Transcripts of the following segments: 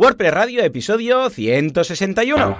WordPress Radio, episodio 161.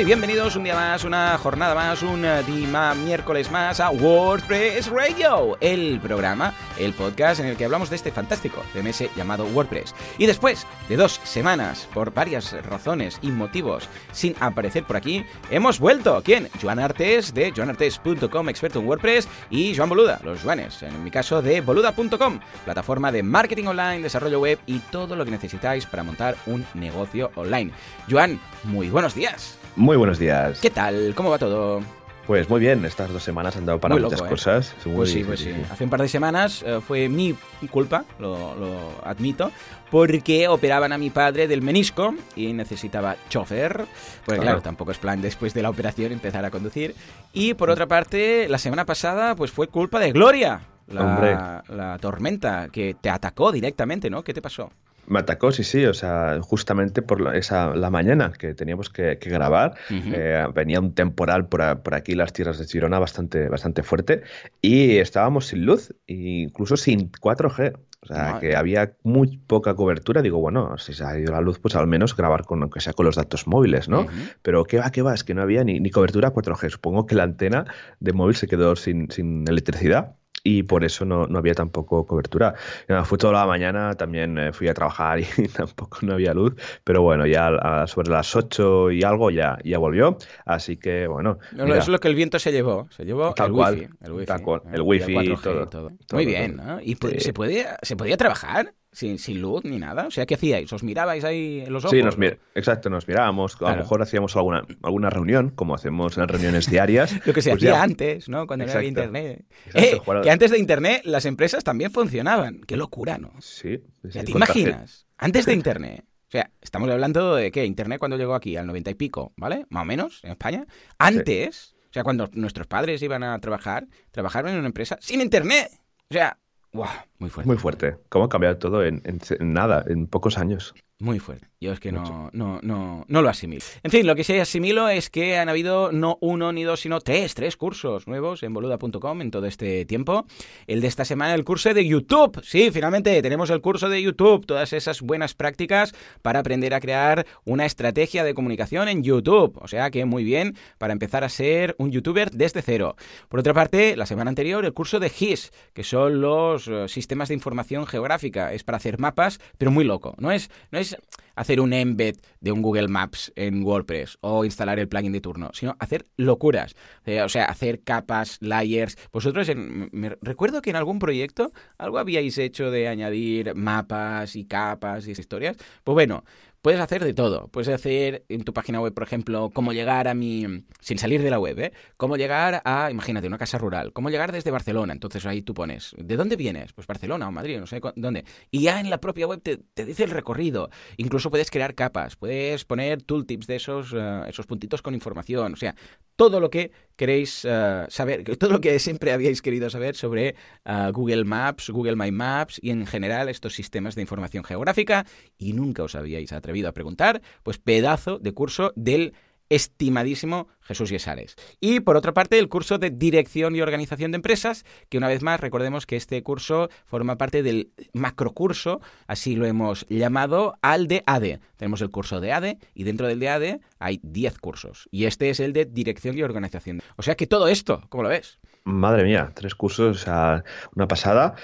Y bienvenidos un día más, una jornada más, un día miércoles más a WordPress Radio, el programa, el podcast en el que hablamos de este fantástico CMS llamado WordPress. Y después de dos semanas, por varias razones y motivos, sin aparecer por aquí, hemos vuelto. ¿Quién? Joan Artes de joanartes.com, experto en WordPress, y Joan Boluda, los Joanes, en mi caso de boluda.com, plataforma de marketing online, desarrollo web y todo lo que necesitáis para montar un negocio online. Joan, muy buenos días. Muy buenos días. ¿Qué tal? ¿Cómo va todo? Pues muy bien, estas dos semanas han dado para Muy muchas loco, ¿eh? cosas. Muy- Pues sí, pues sí. Hace un par de semanas eh, fue mi culpa, lo, lo admito, porque operaban a mi padre del menisco y necesitaba chofer. Pues Claro. claro, tampoco es plan después de la operación empezar a conducir. Y por otra parte, la semana pasada pues fue culpa de Gloria. La tormenta que te atacó directamente, ¿no? ¿Qué te pasó? Me atacó, sí, sí, o sea, justamente por la, esa, la mañana que teníamos que, que grabar, eh, venía un temporal por, a- por aquí, las tierras de Girona, bastante, bastante fuerte, y estábamos sin luz, incluso sin 4G. O sea, que había muy poca cobertura. Digo, bueno, si se ha ido la luz, pues al menos grabar con, aunque sea con los datos móviles, ¿no? Pero qué va, qué va, es que no había ni, ni cobertura 4G. Supongo que la antena de móvil se quedó sin, sin electricidad y por eso no, no había tampoco cobertura. Nada, fue toda la mañana, también eh, fui a trabajar y tampoco no había luz, pero bueno, ya a- sobre las 8 y algo ya, ya volvió. Así que bueno, No, mira, Eso es lo que el viento se llevó. Se llevó Tal el cual, wifi. El wifi, tal cual, ¿eh? el wifi el y 4G todo, todo. todo, Muy bien, todo. ¿no? ¿Y po- Sí. se, podía, se podía trabajar sin, sin luz ni nada? O sea, ¿qué hacíais? ¿Os mirabais ahí en los ojos? Sí, nos mir- exacto, nos mirábamos, a Claro. lo mejor hacíamos alguna, alguna reunión, como hacemos en reuniones diarias. Lo que se pues hacía ya- antes, ¿no? Cuando no había internet. Exacto, Eh, jugar que antes de internet las empresas también funcionaban. Qué locura, ¿no? Sí, ¿te tarjeta. imaginas? Antes de internet. O sea, estamos hablando de que internet cuando llegó aquí, al 90 y pico, ¿vale? Más o menos, en España. Antes, o sea, cuando nuestros padres iban a trabajar, trabajaron en una empresa sin internet. O sea, ¡guau! Muy fuerte. Muy fuerte. ¿Cómo ha cambiado todo en, en- en nada, en pocos años? Muy fuerte. Yo es que no, no, no, no lo asimilo. En fin, lo que sí asimilo es que han habido no uno ni dos, sino tres, tres cursos nuevos en boluda.com en todo este tiempo. El de esta semana, el curso de YouTube. Sí, finalmente tenemos el curso de YouTube. Todas esas buenas prácticas para aprender a crear una estrategia de comunicación en YouTube. O sea que muy bien para empezar a ser un youtuber desde cero. Por otra parte, la semana anterior, el curso de GIS, que son los eh, sistemas de información geográfica. Es para hacer mapas, pero muy loco. No es, no es hacer un embed de un Google Maps en WordPress o instalar el plugin de turno, sino hacer locuras. Eh, o sea, hacer capas, layers. Vosotros, en- me recuerdo que en algún proyecto algo habíais hecho de añadir mapas y capas y historias. Pues bueno, puedes hacer de todo. Puedes hacer en tu página web, por ejemplo, cómo llegar a mi... sin salir de la web, ¿eh? Cómo llegar a, imagínate, una casa rural. Cómo llegar desde Barcelona. Entonces ahí tú pones, ¿de dónde vienes? Pues Barcelona o Madrid, no sé dónde. Y ya en la propia web te, dice el recorrido. Incluso puedes crear capas, puedes poner tooltips de esos, eh, esos puntitos con información. O sea, todo lo que queréis eh, saber, todo lo que siempre habíais querido saber sobre eh, Google Maps, Google My Maps y en general estos sistemas de información geográfica y nunca os habíais atrevido a preguntar, pues pedazo de curso del estimadísimo Jesús Yesares. Y por otra parte, el curso de Dirección y Organización de Empresas, que una vez más recordemos que este curso forma parte del macrocurso, así lo hemos llamado, al de ADE. Tenemos el curso de ADE y dentro del de ADE hay 10 cursos. Y este es el de Dirección y Organización. O sea que todo esto, ¿cómo lo ves? Madre mía, tres cursos, o sea, una pasada.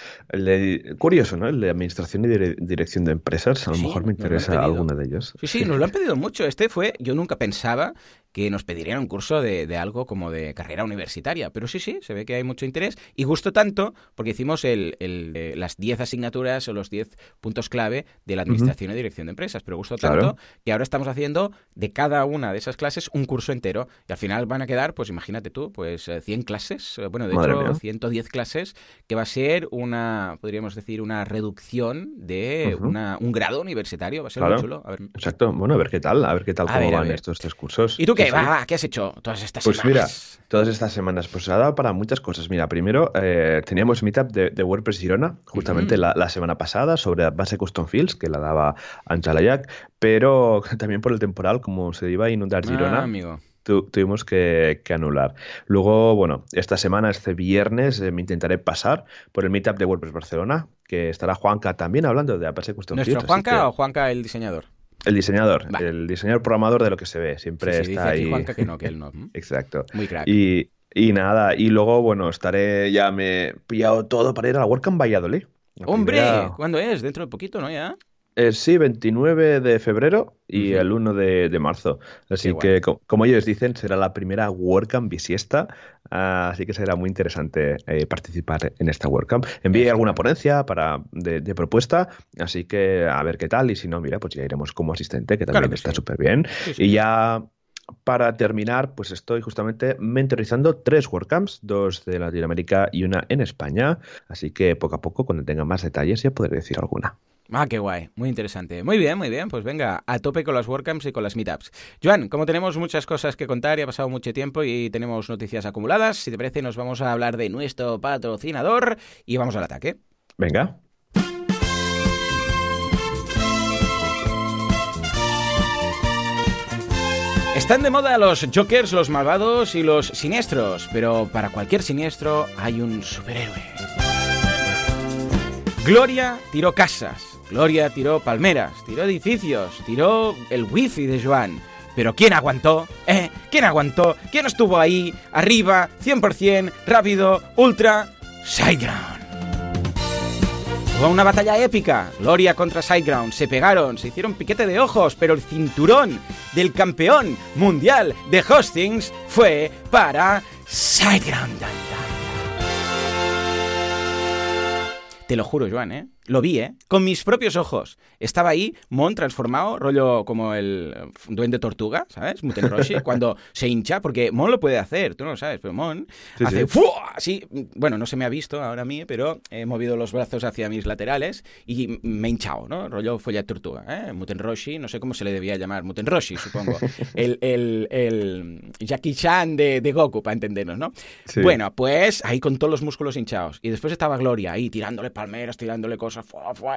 Curioso, ¿no? El de Administración y dire- Dirección de Empresas. A lo Sí, mejor me interesa alguno de ellos. Sí, sí, nos lo han pedido mucho. Este fue, yo nunca pensaba que nos pedirían un curso de, de algo como de carrera universitaria, pero sí, sí, se ve que hay mucho interés y gustó tanto porque hicimos el, el, eh, las 10 asignaturas o los 10 puntos clave de la administración y dirección de empresas, pero gustó Claro. tanto que ahora estamos haciendo de cada una de esas clases un curso entero y al final van a quedar, pues imagínate tú, pues eh, 100 clases, eh, bueno, de Madre hecho mía. 110 clases, que va a ser una, podríamos decir, una reducción de una, un grado universitario, va a ser Claro. muy chulo. A ver, Exacto. Bueno, a ver qué tal, a ver qué tal A cómo ver, van estos tres cursos. ¿Y tú qué ¿Qué, sí. va, va, ¿qué has hecho todas estas Pues mira, semanas? todas estas semanas, pues ha dado para muchas cosas. Mira, primero eh, teníamos meetup de, de WordPress Girona, justamente la, la semana pasada, sobre la base Custom Fields, que la daba Anchalayak, pero también por el temporal, como se iba a inundar Girona, Ah, amigo. tu- tuvimos que, que anular. Luego, bueno, esta semana, este viernes, eh, me intentaré pasar por el meetup de WordPress Barcelona, que estará Juanca también hablando de Apache Custom ¿Nuestro Fields. Juanca que- o Juanca el diseñador? El diseñador, el diseñador programador de lo que se ve, siempre Sí, sí, dice está aquí ahí. Juanca que no, que él no. Exacto. Muy crack. Y, y nada, y luego, bueno, estaré, ya me he pillado todo para ir a la WordCamp Valladolid. La ¡Hombre! primera- ¿Cuándo es? Dentro de poquito, ¿no? Ya. Eh, sí, 29 de febrero y el 1 de, de marzo. Así Qué que, co- como ellos dicen, será la primera WordCamp bisiesta. así que será muy interesante eh, participar en esta WordCamp. Envié alguna ponencia para, de, de propuesta, así que a ver qué tal. Y si no, mira, pues ya iremos como asistente, que Claro también que está sí. súper bien. Sí, sí. Y ya para terminar, pues estoy justamente mentorizando tres WordCamps, dos de Latinoamérica y una en España. Así que poco a poco, cuando tenga más detalles, ya podré decir alguna. Ah, qué guay, muy interesante. Muy bien, muy bien, pues venga, a tope con las WordCamps y con las Meetups. Joan, como tenemos muchas cosas que contar y ha pasado mucho tiempo y tenemos noticias acumuladas, si te parece nos vamos a hablar de nuestro patrocinador y vamos al ataque. Venga. Están de moda los jokers, los malvados y los siniestros, pero para cualquier siniestro hay un superhéroe. Gloria tiró casas, Gloria tiró palmeras, tiró edificios, tiró el wifi de Joan. Pero ¿quién aguantó? ¿Eh? ¿Quién aguantó? ¿Quién estuvo ahí, arriba, 100%, rápido, ultra? Sideground. Hubo una batalla épica, Gloria contra Sideground, se pegaron, se hicieron piquete de ojos, pero el cinturón del campeón mundial de hostings fue para Sideground. Te lo juro, Joan, ¿eh? Lo vi, ¿eh? Con mis propios ojos. Estaba ahí, Mon transformado, rollo como el eh, duende tortuga, ¿sabes? Muten Roshi, cuando se hincha, porque Mon lo puede hacer, tú no lo sabes, pero Mon Sí, hace sí. así. Bueno, no se me ha visto ahora a mí, pero he movido los brazos hacia mis laterales y me he hinchado, ¿no? Rollo folla tortuga, ¿eh? Muten Roshi, no sé cómo se le debía llamar, Muten Roshi, supongo. El, el, el Jackie Chan de, de Goku, para entendernos, ¿no? Sí. Bueno, pues ahí con todos los músculos hinchados. Y después estaba Gloria ahí tirándole palmeras, tirándole cosas,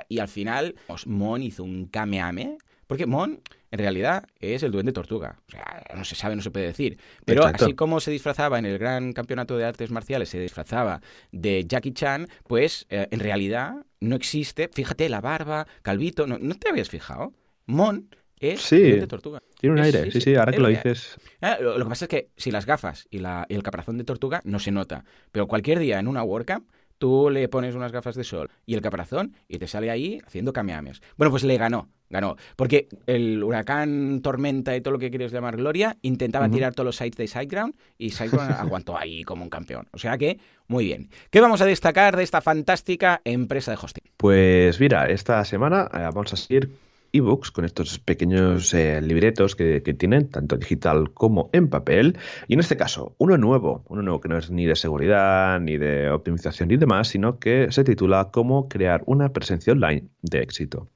y al final pues, Mon hizo un kameame. Porque Mon, en realidad, es el duende tortuga. O sea, no se sabe, no se puede decir. Pero Exacto. así como se disfrazaba en el gran campeonato de artes marciales, se disfrazaba de Jackie Chan, pues eh, en realidad no existe. Fíjate, la barba, calvito, ¿no, ¿no te habías fijado? Mon es Sí. duende tortuga. Tiene un aire, sí, sí, ahora que lo dices. Ah, lo, lo que pasa es que si las gafas y, la- y el caparazón de tortuga no se nota, pero cualquier día en una WordCamp tú le pones unas gafas de sol y el caparazón y te sale ahí haciendo kamehames. Bueno, pues le ganó, ganó, porque el huracán, tormenta y todo lo que quieres llamar Gloria intentaba tirar todos los sites de Sideground y Sideground aguantó ahí como un campeón. O sea que, muy bien. ¿Qué vamos a destacar de esta fantástica empresa de hosting? Pues mira, esta semana eh, vamos a seguir ebooks con estos pequeños eh, libretos que, que tienen, tanto digital como en papel. Y en este caso, uno nuevo, uno nuevo que no es ni de seguridad, ni de optimización ni demás, sino que se titula Cómo crear una presencia online de éxito.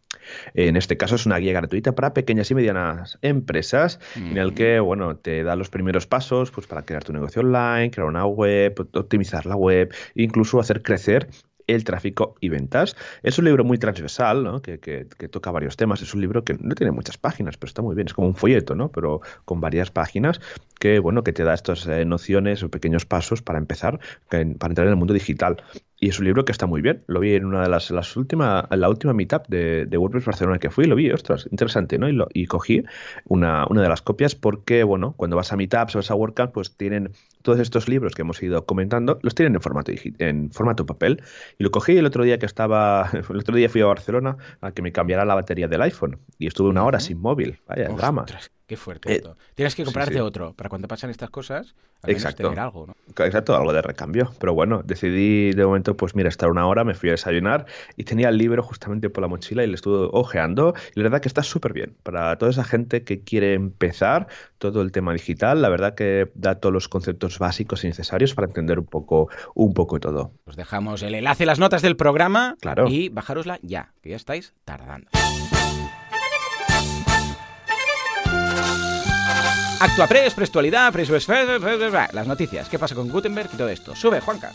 En este caso es una guía gratuita para pequeñas y medianas empresas en el que, bueno, te da los primeros pasos pues, para crear tu negocio online, crear una web, optimizar la web, incluso hacer crecer el tráfico y ventas. Es un libro muy transversal, que, toca varios temas. Es un libro que no tiene muchas páginas, pero está muy bien. Es como un folleto, ¿no? Pero con varias páginas que, bueno, que te da estas eh, nociones o pequeños pasos para empezar, para entrar en el mundo digital. Y es un libro que está muy bien. Lo vi en una de las, las últimas, la última meetup de, de WordPress Barcelona que fui, lo vi, ostras, interesante, ¿no? Y, lo, y cogí una, una de las copias porque, bueno, cuando vas a meetups o vas a WordCamp, pues tienen todos estos libros que hemos ido comentando, los tienen en formato, en formato papel. Y lo cogí el otro día que estaba, el otro día fui a Barcelona a que me cambiara la batería del iPhone. Y estuve una hora sin móvil. Vaya, drama. Qué fuerte Eh, esto. Tienes que comprarte sí. otro para cuando pasan estas cosas, al menos Exacto. tener algo, ¿no? Exacto, algo de recambio. Pero bueno, decidí de momento, pues mira, estar una hora, me fui a desayunar y tenía el libro justamente por la mochila y le estuve ojeando. Y la verdad que está súper bien. Para toda esa gente que quiere empezar todo el tema digital, la verdad que da todos los conceptos básicos y necesarios para entender un poco, un poco todo. Os dejamos el enlace en las notas del programa Claro. y bajárosla ya, que ya estáis tardando. Actuapress, Prestualidad, las noticias. ¿Qué pasa con Gutenberg y todo esto? Sube, Juanca.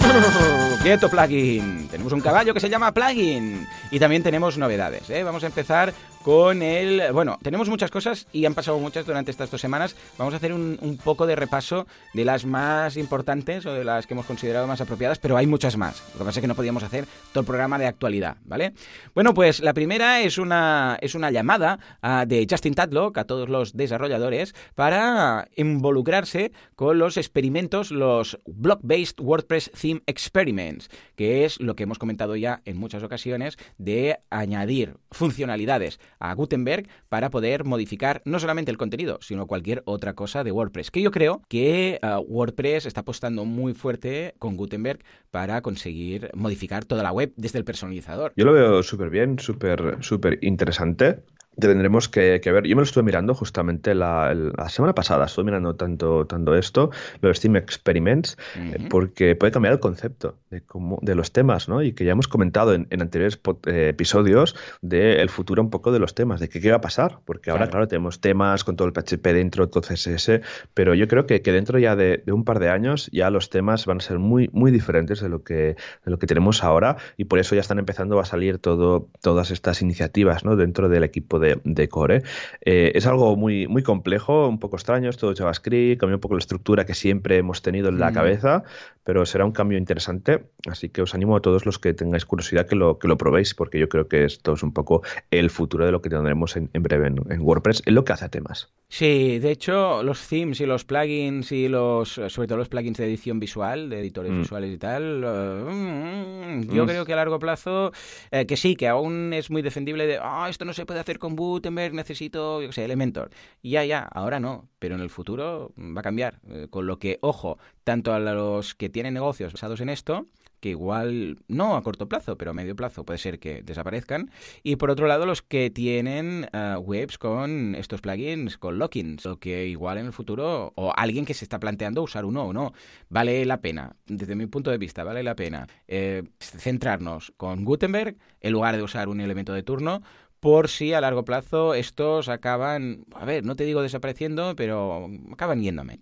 Quieto plugin. Tenemos un caballo que se llama plugin. Y también tenemos novedades. ¿eh? Vamos a empezar con el... Bueno, tenemos muchas cosas y han pasado muchas durante estas dos semanas. Vamos a hacer un, poco de repaso de las más importantes o de las que hemos considerado más apropiadas, pero hay muchas más. Lo que pasa es que no podíamos hacer todo el programa de actualidad, ¿vale? Bueno, pues la primera es una, es una llamada a, de Justin Tadlock a todos los desarrolladores para involucrarse con los experimentos, los Block-Based WordPress Theme Experiments, que es lo que hemos comentado ya en muchas ocasiones de añadir funcionalidades a Gutenberg para poder modificar no solamente el contenido, sino cualquier otra cosa de WordPress. Que yo creo que uh, WordPress está apostando muy fuerte con Gutenberg para conseguir modificar toda la web desde el personalizador. Yo lo veo súper bien, súper súper interesante tendremos que, ver. Yo me lo estuve mirando justamente la, semana pasada, estuve mirando tanto, tanto esto, los Steam Experiments, eh, porque puede cambiar el concepto de, cómo, de los temas, ¿no? Y que ya hemos comentado en, anteriores eh, episodios del futuro un poco de los temas, de qué, qué va a pasar, porque ahora, claro. tenemos temas con todo el PHP dentro, todo CSS, pero yo creo que, que dentro ya de, un par de años ya los temas van a ser muy, muy diferentes de lo que, de lo que tenemos ahora y por eso ya están empezando a salir todo, todas estas iniciativas, ¿no? Dentro del equipo de de, core. Eh, es algo muy, muy complejo, un poco extraño, es todo JavaScript, cambia un poco la estructura que siempre hemos tenido en la mm. cabeza, pero será un cambio interesante, así que os animo a todos los que tengáis curiosidad que lo, que lo probéis, porque yo creo que esto es un poco el futuro de lo que tendremos en, breve en, WordPress, en lo que hace a temas. Sí, de hecho, los themes y los plugins y los, sobre todo los plugins de edición visual, de editores mm. visuales y tal, uh, yo mm. creo que a largo plazo, eh, que sí, que aún es muy defendible de, ah, esto no se puede hacer con Gutenberg, necesito, yo qué sé, Elementor. Ya, ya, ahora no, pero en el futuro va a cambiar. Eh, con lo que, ojo, tanto a los que tienen negocios basados en esto, que igual no a corto plazo, pero a medio plazo puede ser que desaparezcan. Y por otro lado, los que tienen eh, webs con estos plugins, con lockins, o que igual en el futuro, o alguien que se está planteando usar uno o no, vale la pena, desde mi punto de vista, vale la pena eh, centrarnos con Gutenberg en lugar de usar un elemento de turno, por si a largo plazo estos acaban, a ver, no te digo desapareciendo, pero acaban yéndome.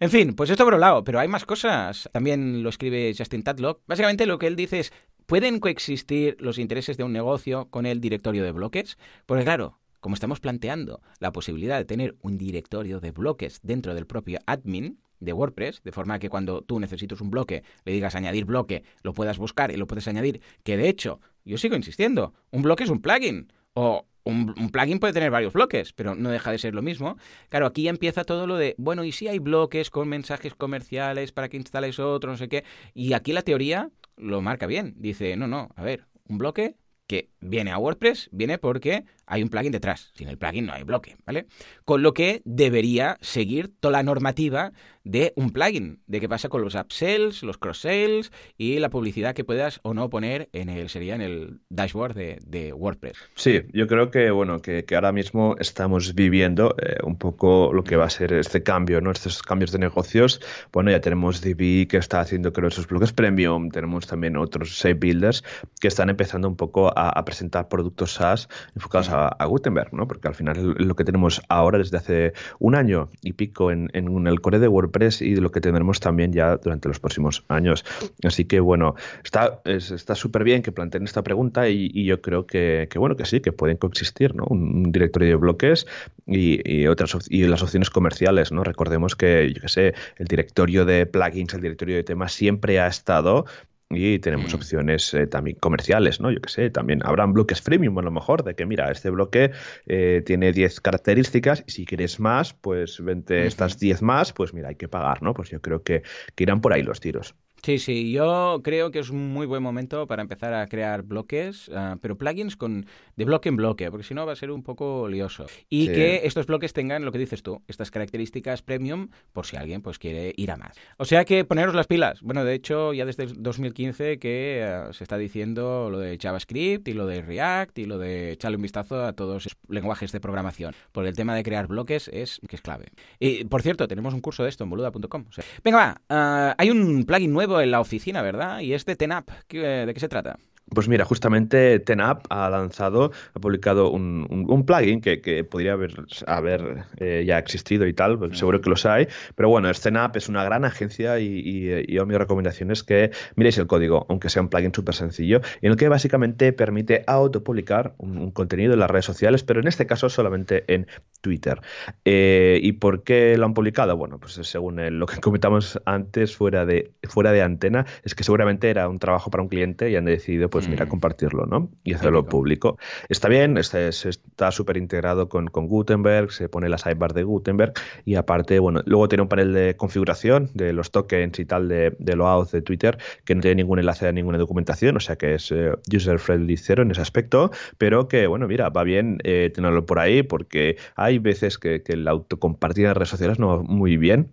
En fin, pues esto por un lado, pero hay más cosas. También lo escribe Justin Tadlock. Básicamente lo que él dice es, ¿pueden coexistir los intereses de un negocio con el directorio de bloques? Porque claro, como estamos planteando la posibilidad de tener un directorio de bloques dentro del propio admin, de WordPress, de forma que cuando tú necesites un bloque, le digas añadir bloque, lo puedas buscar y lo puedes añadir, que de hecho, yo sigo insistiendo, un bloque es un plugin. O un, plugin puede tener varios bloques, pero no deja de ser lo mismo. Claro, aquí empieza todo lo de, bueno, ¿y si hay bloques con mensajes comerciales para que instales otro, no sé qué? Y aquí la teoría lo marca bien. Dice, no, no, a ver, un bloque que viene a WordPress, viene porque hay un plugin detrás. Sin el plugin no hay bloque, ¿vale? Con lo que debería seguir toda la normativa de un plugin, de qué pasa con los upsells, los cross-sales y la publicidad que puedas o no poner en el, sería en el dashboard de, WordPress. Sí, yo creo que, bueno, que, ahora mismo estamos viviendo eh, un poco lo que va a ser este cambio, ¿no? Estos cambios de negocios. Bueno, ya tenemos DB que está haciendo, creo, esos bloques premium, tenemos también otros shape builders que están empezando un poco a, presentar productos SaaS enfocados a, Gutenberg, ¿no? Porque al final lo que tenemos ahora desde hace un año y pico en, en el core de WordPress y de lo que tendremos también ya durante los próximos años. Así que bueno, está está súper bien que planteen esta pregunta y, yo creo que, bueno que sí, que pueden coexistir, ¿no? Un, directorio de bloques y, otras y las opciones comerciales, ¿no? Recordemos que, yo qué sé, el directorio de plugins, el directorio de temas siempre ha estado y tenemos mm. opciones eh, también comerciales, ¿no? Yo qué sé, también habrán bloques freemium a lo mejor, de que mira, este bloque eh, tiene 10 características y si quieres más, pues vente estas 10 más, pues mira, hay que pagar, ¿no? Pues yo creo que, que irán por ahí los tiros. Sí, sí, yo creo que es un muy buen momento para empezar a crear bloques, ah, pero plugins con de bloque en bloque, porque si no va a ser un poco lioso. Y que estos bloques tengan lo que dices tú, estas características premium, por si alguien pues quiere ir a más. O sea que poneros las pilas. Bueno, de hecho, ya desde 2015 que ah, se está diciendo lo de JavaScript y lo de React y lo de echarle un vistazo a todos los lenguajes de programación, porque el tema de crear bloques es que es clave. Y por cierto, tenemos un curso de esto en boluda.com. venga, va, ah, hay un plugin nuevo en la oficina, ¿verdad? Y es de TENAP. ¿De qué se trata? Pues mira, justamente TenApp ha lanzado, ha publicado un, plugin que, podría haber, haber eh, ya existido y tal, pues seguro que los hay, pero bueno, TenApp es una gran agencia y, yo mi recomendación es que miréis el código, aunque sea un plugin súper sencillo, en el que básicamente permite autopublicar un, un, contenido en las redes sociales, pero en este caso solamente en Twitter. Eh, ¿Y por qué lo han publicado? Bueno, pues según lo que comentamos antes fuera de, fuera de antena, es que seguramente era un trabajo para un cliente y han decidido pues mira, mm. compartirlo, ¿no? Y hacerlo público. Está bien, este, está súper integrado con, con, Gutenberg, se pone la sidebar de Gutenberg y aparte, bueno, luego tiene un panel de configuración de los tokens y tal de, de loadout de Twitter que no tiene ningún enlace a ninguna documentación, o sea que es eh, user-friendly cero en ese aspecto, pero que, bueno, mira, va bien eh, tenerlo por ahí porque hay veces que, que el autocompartir en redes sociales no va muy bien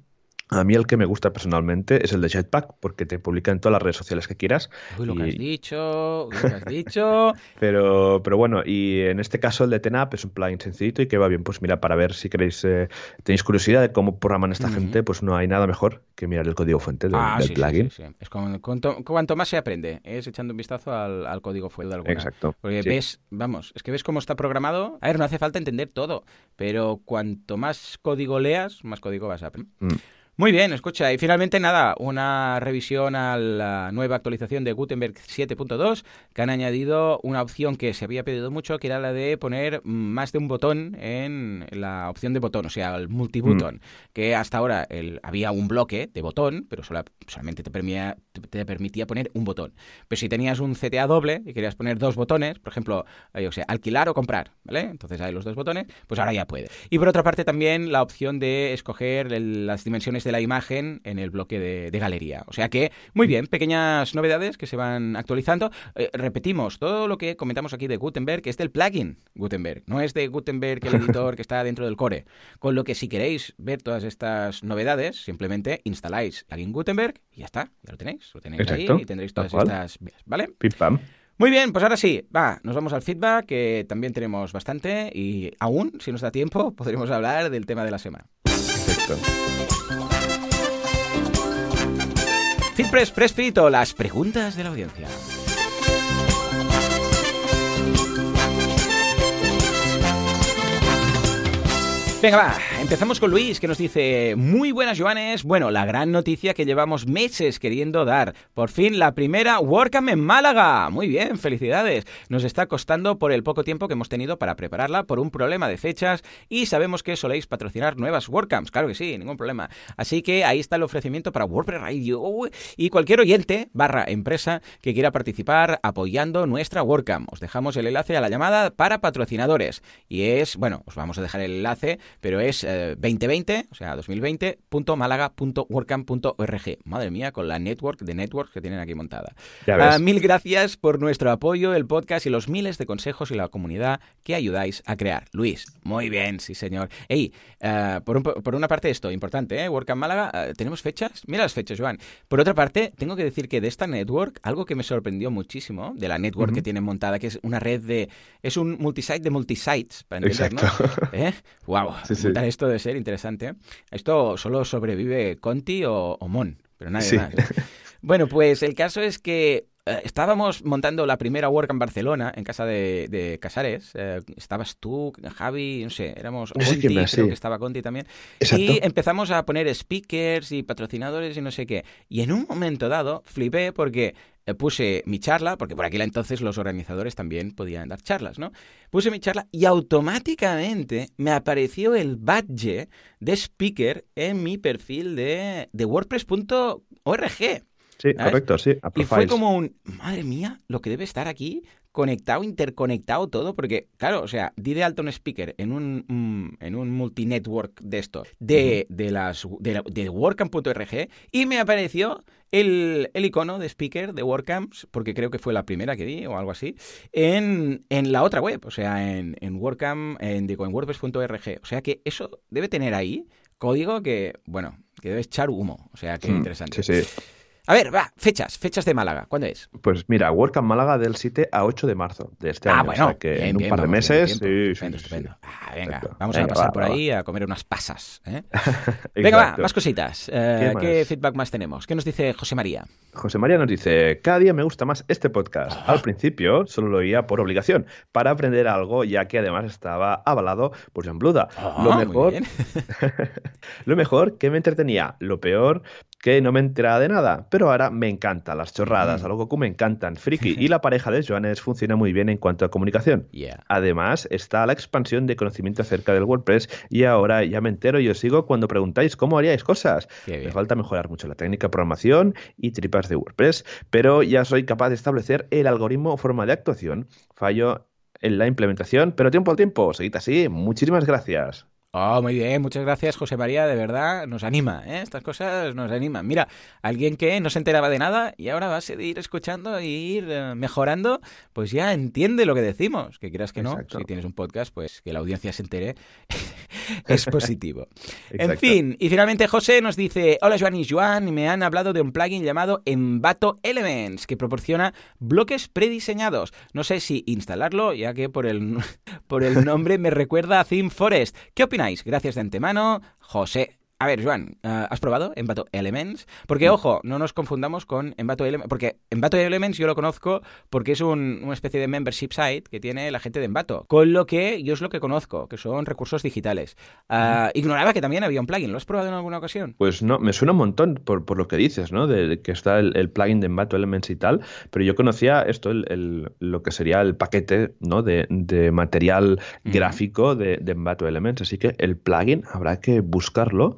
a mí el que me gusta personalmente es el de Jetpack, porque te publica en todas las redes sociales que quieras. Uy, lo que has dicho, lo que has dicho. pero, pero bueno, y en este caso el de Tenap es un plugin sencillito y que va bien. Pues mira, para ver si queréis, eh, tenéis curiosidad de cómo programan esta gente, pues no hay nada mejor que mirar el código fuente del, ah, plugin. Sí, es como, cuanto, más se aprende, es echando un vistazo al, código fuente de alguna. Exacto. Porque ves, vamos, es que ves cómo está programado. A ver, no hace falta entender todo, pero cuanto más código leas, más código vas a aprender. Mm. Muy bien, escucha. Y finalmente, nada, una revisión a la nueva actualización de Gutenberg 7.2, que han añadido una opción que se había pedido mucho, que era la de poner más de un botón en la opción de botón, o sea, el multibutton, mm. que hasta ahora el, había un bloque de botón, pero solamente te permitía, te permitía poner un botón. Pero si tenías un CTA doble y querías poner dos botones, por ejemplo, o sea, alquilar o comprar, ¿vale? Entonces hay los dos botones, pues ahora ya puede. Y por otra parte también la opción de escoger las dimensiones de la imagen en el bloque de, galería. O sea que, muy bien, pequeñas novedades que se van actualizando. Eh, repetimos, todo lo que comentamos aquí de Gutenberg es del plugin Gutenberg, no es de Gutenberg el editor que está dentro del core. Con lo que si queréis ver todas estas novedades, simplemente instaláis plugin Gutenberg y ya está, ya lo tenéis, lo tenéis ahí y tendréis todas estas, ¿vale? Muy bien, pues ahora sí, va, nos vamos al feedback, que también tenemos bastante y aún, si nos da tiempo, podremos hablar del tema de la semana. Perfecto. FitPress Press o las preguntas de la audiencia. Venga, va, empezamos con Luis, que nos dice, muy buenas Joanes, bueno, la gran noticia que llevamos meses queriendo dar, por fin la primera WordCamp en Málaga, muy bien, felicidades, nos está costando por el poco tiempo que hemos tenido para prepararla, por un problema de fechas, y sabemos que soléis patrocinar nuevas WordCamps, claro que sí, ningún problema, así que ahí está el ofrecimiento para WordPress Radio, y cualquier oyente, barra empresa, que quiera participar apoyando nuestra WordCamp, os dejamos el enlace a la llamada para patrocinadores, y es, bueno, os vamos a dejar el enlace, pero es 2020, eh, o sea, 2020.málaga.workcamp.org. Madre mía, con la network de networks que tienen aquí montada. Ah, mil gracias por nuestro apoyo, el podcast y los miles de consejos y la comunidad que ayudáis a crear. Luis, muy bien, sí señor. Ey, eh, por, una parte esto, importante, ¿eh? WordCamp Málaga, eh, ¿tenemos fechas? Mira las fechas, Joan. Por otra parte, tengo que decir que de esta network, algo que me sorprendió muchísimo, de la network que tienen montada, que es una red de... es un multisite de multisites, para entender, Exacto. ¿Eh? Wow, esto debe ser interesante. Esto solo sobrevive Conti o, Mon, pero nadie más. Bueno, pues el caso es que eh, estábamos montando la primera work en Barcelona, en casa de, Casares. Eh, estabas tú, Javi, no sé, éramos Conti, creo que estaba Conti también. Y empezamos a poner speakers y patrocinadores y no sé qué. Y en un momento dado flipé porque eh, puse mi charla, porque por aquel entonces los organizadores también podían dar charlas, ¿no? Puse mi charla y automáticamente me apareció el badge de speaker en mi perfil de, de WordPress.org. Sí, correcto, sí. y fue como un, madre mía, lo que debe estar aquí conectado, interconectado todo, porque, claro, o sea, di de alto un speaker en un, mm, en un multinetwork de esto, de, de las de, de WordCamp.org, y me apareció el, el, icono de speaker de WordCamps, porque creo que fue la primera que di o algo así, en, en la otra web, o sea, en, en WordCamp, en, digo, en WordPress.org. O sea que eso debe tener ahí código que, bueno, que debe echar humo. O sea, que hmm, interesante. Sí, sí. A ver, va, fechas, fechas de Málaga. ¿Cuándo es? Pues mira, WordCamp Málaga del 7 a 8 de marzo de este ah, año. bueno, o sea que bien, en un bien, par de meses. Sí, Estupendo, sí, estupendo. Ah, venga, Exacto. vamos Venga, a pasar va, por va, ahí a comer unas pasas. ¿eh? Venga, va, más cositas. Eh, ¿Qué feedback más tenemos? ¿Qué nos dice José María? José María nos dice, cada día me gusta más este podcast. Ah. Al principio solo lo oía por obligación, para aprender algo, ya que además estaba avalado por Jean Bluda. Ah, lo muy mejor, lo mejor que me entretenía, lo peor que no me enteraba de nada, pero ahora me encantan las chorradas, Mm. a lo Goku me encantan, Friki, y la pareja de Joanes funciona muy bien en cuanto a comunicación. Yeah. Además, está la expansión de conocimiento acerca del WordPress y ahora ya me entero y os sigo cuando preguntáis cómo haríais cosas. Me falta mejorar mucho la técnica de programación y tripas de WordPress, pero ya soy capaz de establecer el algoritmo o forma de actuación. Fallo en la implementación, pero tiempo al tiempo. Seguid así. Muchísimas gracias. Oh, muy bien, muchas gracias José María, de verdad nos anima, ¿eh? estas cosas nos animan. Mira, alguien que no se enteraba de nada y ahora va a seguir escuchando e ir eh, mejorando, pues ya entiende lo que decimos, que quieras que no, si tienes un podcast, pues que la audiencia se entere, es positivo. En fin, y finalmente José nos dice, hola Joan y Joan, y me han hablado de un plugin llamado Envato Elements, que proporciona bloques prediseñados. No sé si instalarlo, ya que por el, por el nombre me recuerda a Theme Forest. ¿Qué opináis? Gracias de antemano, José. A ver, Joan, eh, ¿has probado Envato Elements? Porque, ojo, no nos confundamos con Envato Elements, porque Envato Elements yo lo conozco porque es un- una especie de membership site que tiene la gente de Envato. Con lo que yo es lo que conozco, que son recursos digitales. Ah, ignoraba que también había un plugin. ¿Lo has probado en alguna ocasión? Pues no, me suena un montón por, por lo que dices, ¿no? De, que está el, el plugin de Envato Elements y tal, pero yo conocía esto, el, el- lo que sería el paquete, ¿no? De, de material gráfico de, de Envato Elements, así que el plugin habrá que buscarlo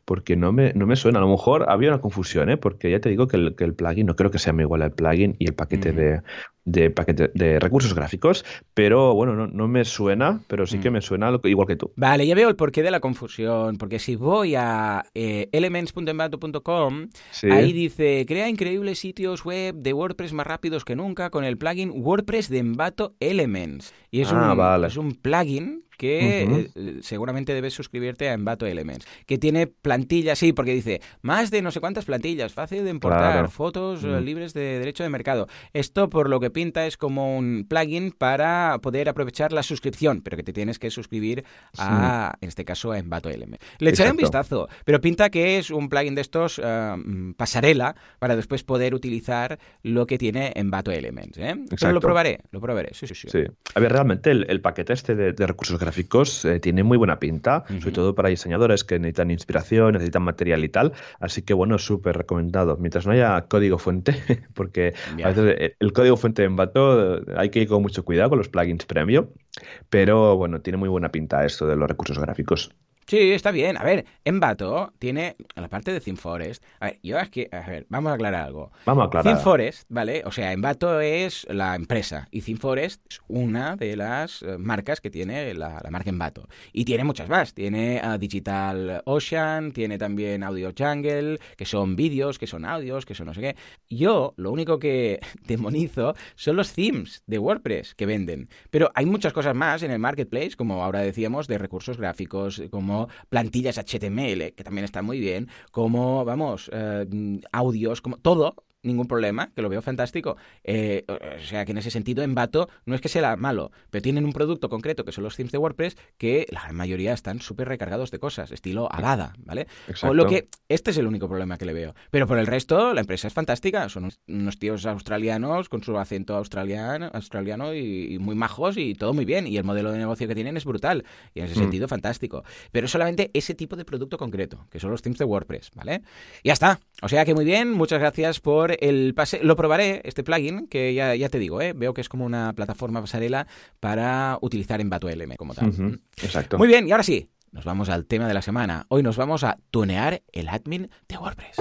porque no me, no me suena. A lo mejor había una confusión, ¿eh? Porque ya te digo que el, que el plugin, no creo que sea muy igual al plugin y el paquete de, de paquete de recursos gráficos, pero bueno, no, no me suena, pero sí que Mm. me suena lo que- igual que tú. Vale, ya veo el porqué de la confusión, porque si voy a eh, elements.envato.com, Sí. ahí dice, crea increíbles sitios web de WordPress más rápidos que nunca con el plugin WordPress de Envato Elements. Y es, Ah, un, vale. es un plugin que eh, seguramente debes suscribirte a Envato Elements, que tiene plantillas, sí, porque dice, más de no sé cuántas plantillas, fácil de importar, Claro. fotos eh, Mm. libres de derecho de mercado. Esto por lo que pinta es como un plugin para poder aprovechar la suscripción, pero que te tienes que suscribir a, en este caso, a Envato Elements. Le echaré un vistazo, pero pinta que es un plugin de estos mm, pasarela para después poder utilizar lo que tiene Envato Elements. ¿eh? Pero lo probaré, lo probaré, sí, sí, sí. Sí. A ver, realmente el, el paquete este de, de recursos gráficos eh, tiene muy buena pinta, sobre todo para diseñadores que necesitan inspiración, necesitan material y tal. Así que bueno, súper recomendado. Mientras no haya código fuente, porque Ya. a veces eh, el código fuente en Bato hay que ir con mucho cuidado con los plugins premium, pero bueno, tiene muy buena pinta esto de los recursos gráficos. Sí, está bien. A ver, Envato tiene la parte de ThemeForest. A ver, yo es que, a ver, vamos a aclarar algo. Vamos a aclarar. ThemeForest, ¿vale? O sea, Envato es la empresa y ThemeForest es una de las eh, marcas que tiene la, la marca Envato. Y tiene muchas más. Tiene ah, Digital Ocean, tiene también Audio Jungle, que son vídeos, que son audios, que son no sé qué. Yo lo único que demonizo son los themes de WordPress que venden. Pero hay muchas cosas más en el marketplace, como ahora decíamos, de recursos gráficos, como plantillas HTML, que también está muy bien, como, vamos, eh, audios, como todo. Ningún problema, que lo veo fantástico. Eh, o sea, que en ese sentido, Envato no es que sea malo, pero tienen un producto concreto que son los themes de WordPress que la mayoría están súper recargados de cosas, estilo Avada, ¿vale? Exacto. Con lo que este es el único problema que le veo. Pero por el resto, la empresa es fantástica. Son unos- tíos australianos con su acento australiano, australiano y, y muy majos y todo muy bien. Y el modelo de negocio que tienen es brutal. Y en ese Mm. sentido, fantástico. Pero es solamente ese tipo de producto concreto, que son los themes de WordPress, ¿vale? Y ya está. O sea que muy bien, muchas gracias por el pase. Lo probaré, este plugin, que ya, ya te digo, ¿eh? veo que es como una plataforma pasarela para utilizar en Bato LM como tal. Exacto. Muy bien, y ahora sí, nos vamos al tema de la semana. Hoy nos vamos a tunear el admin de WordPress.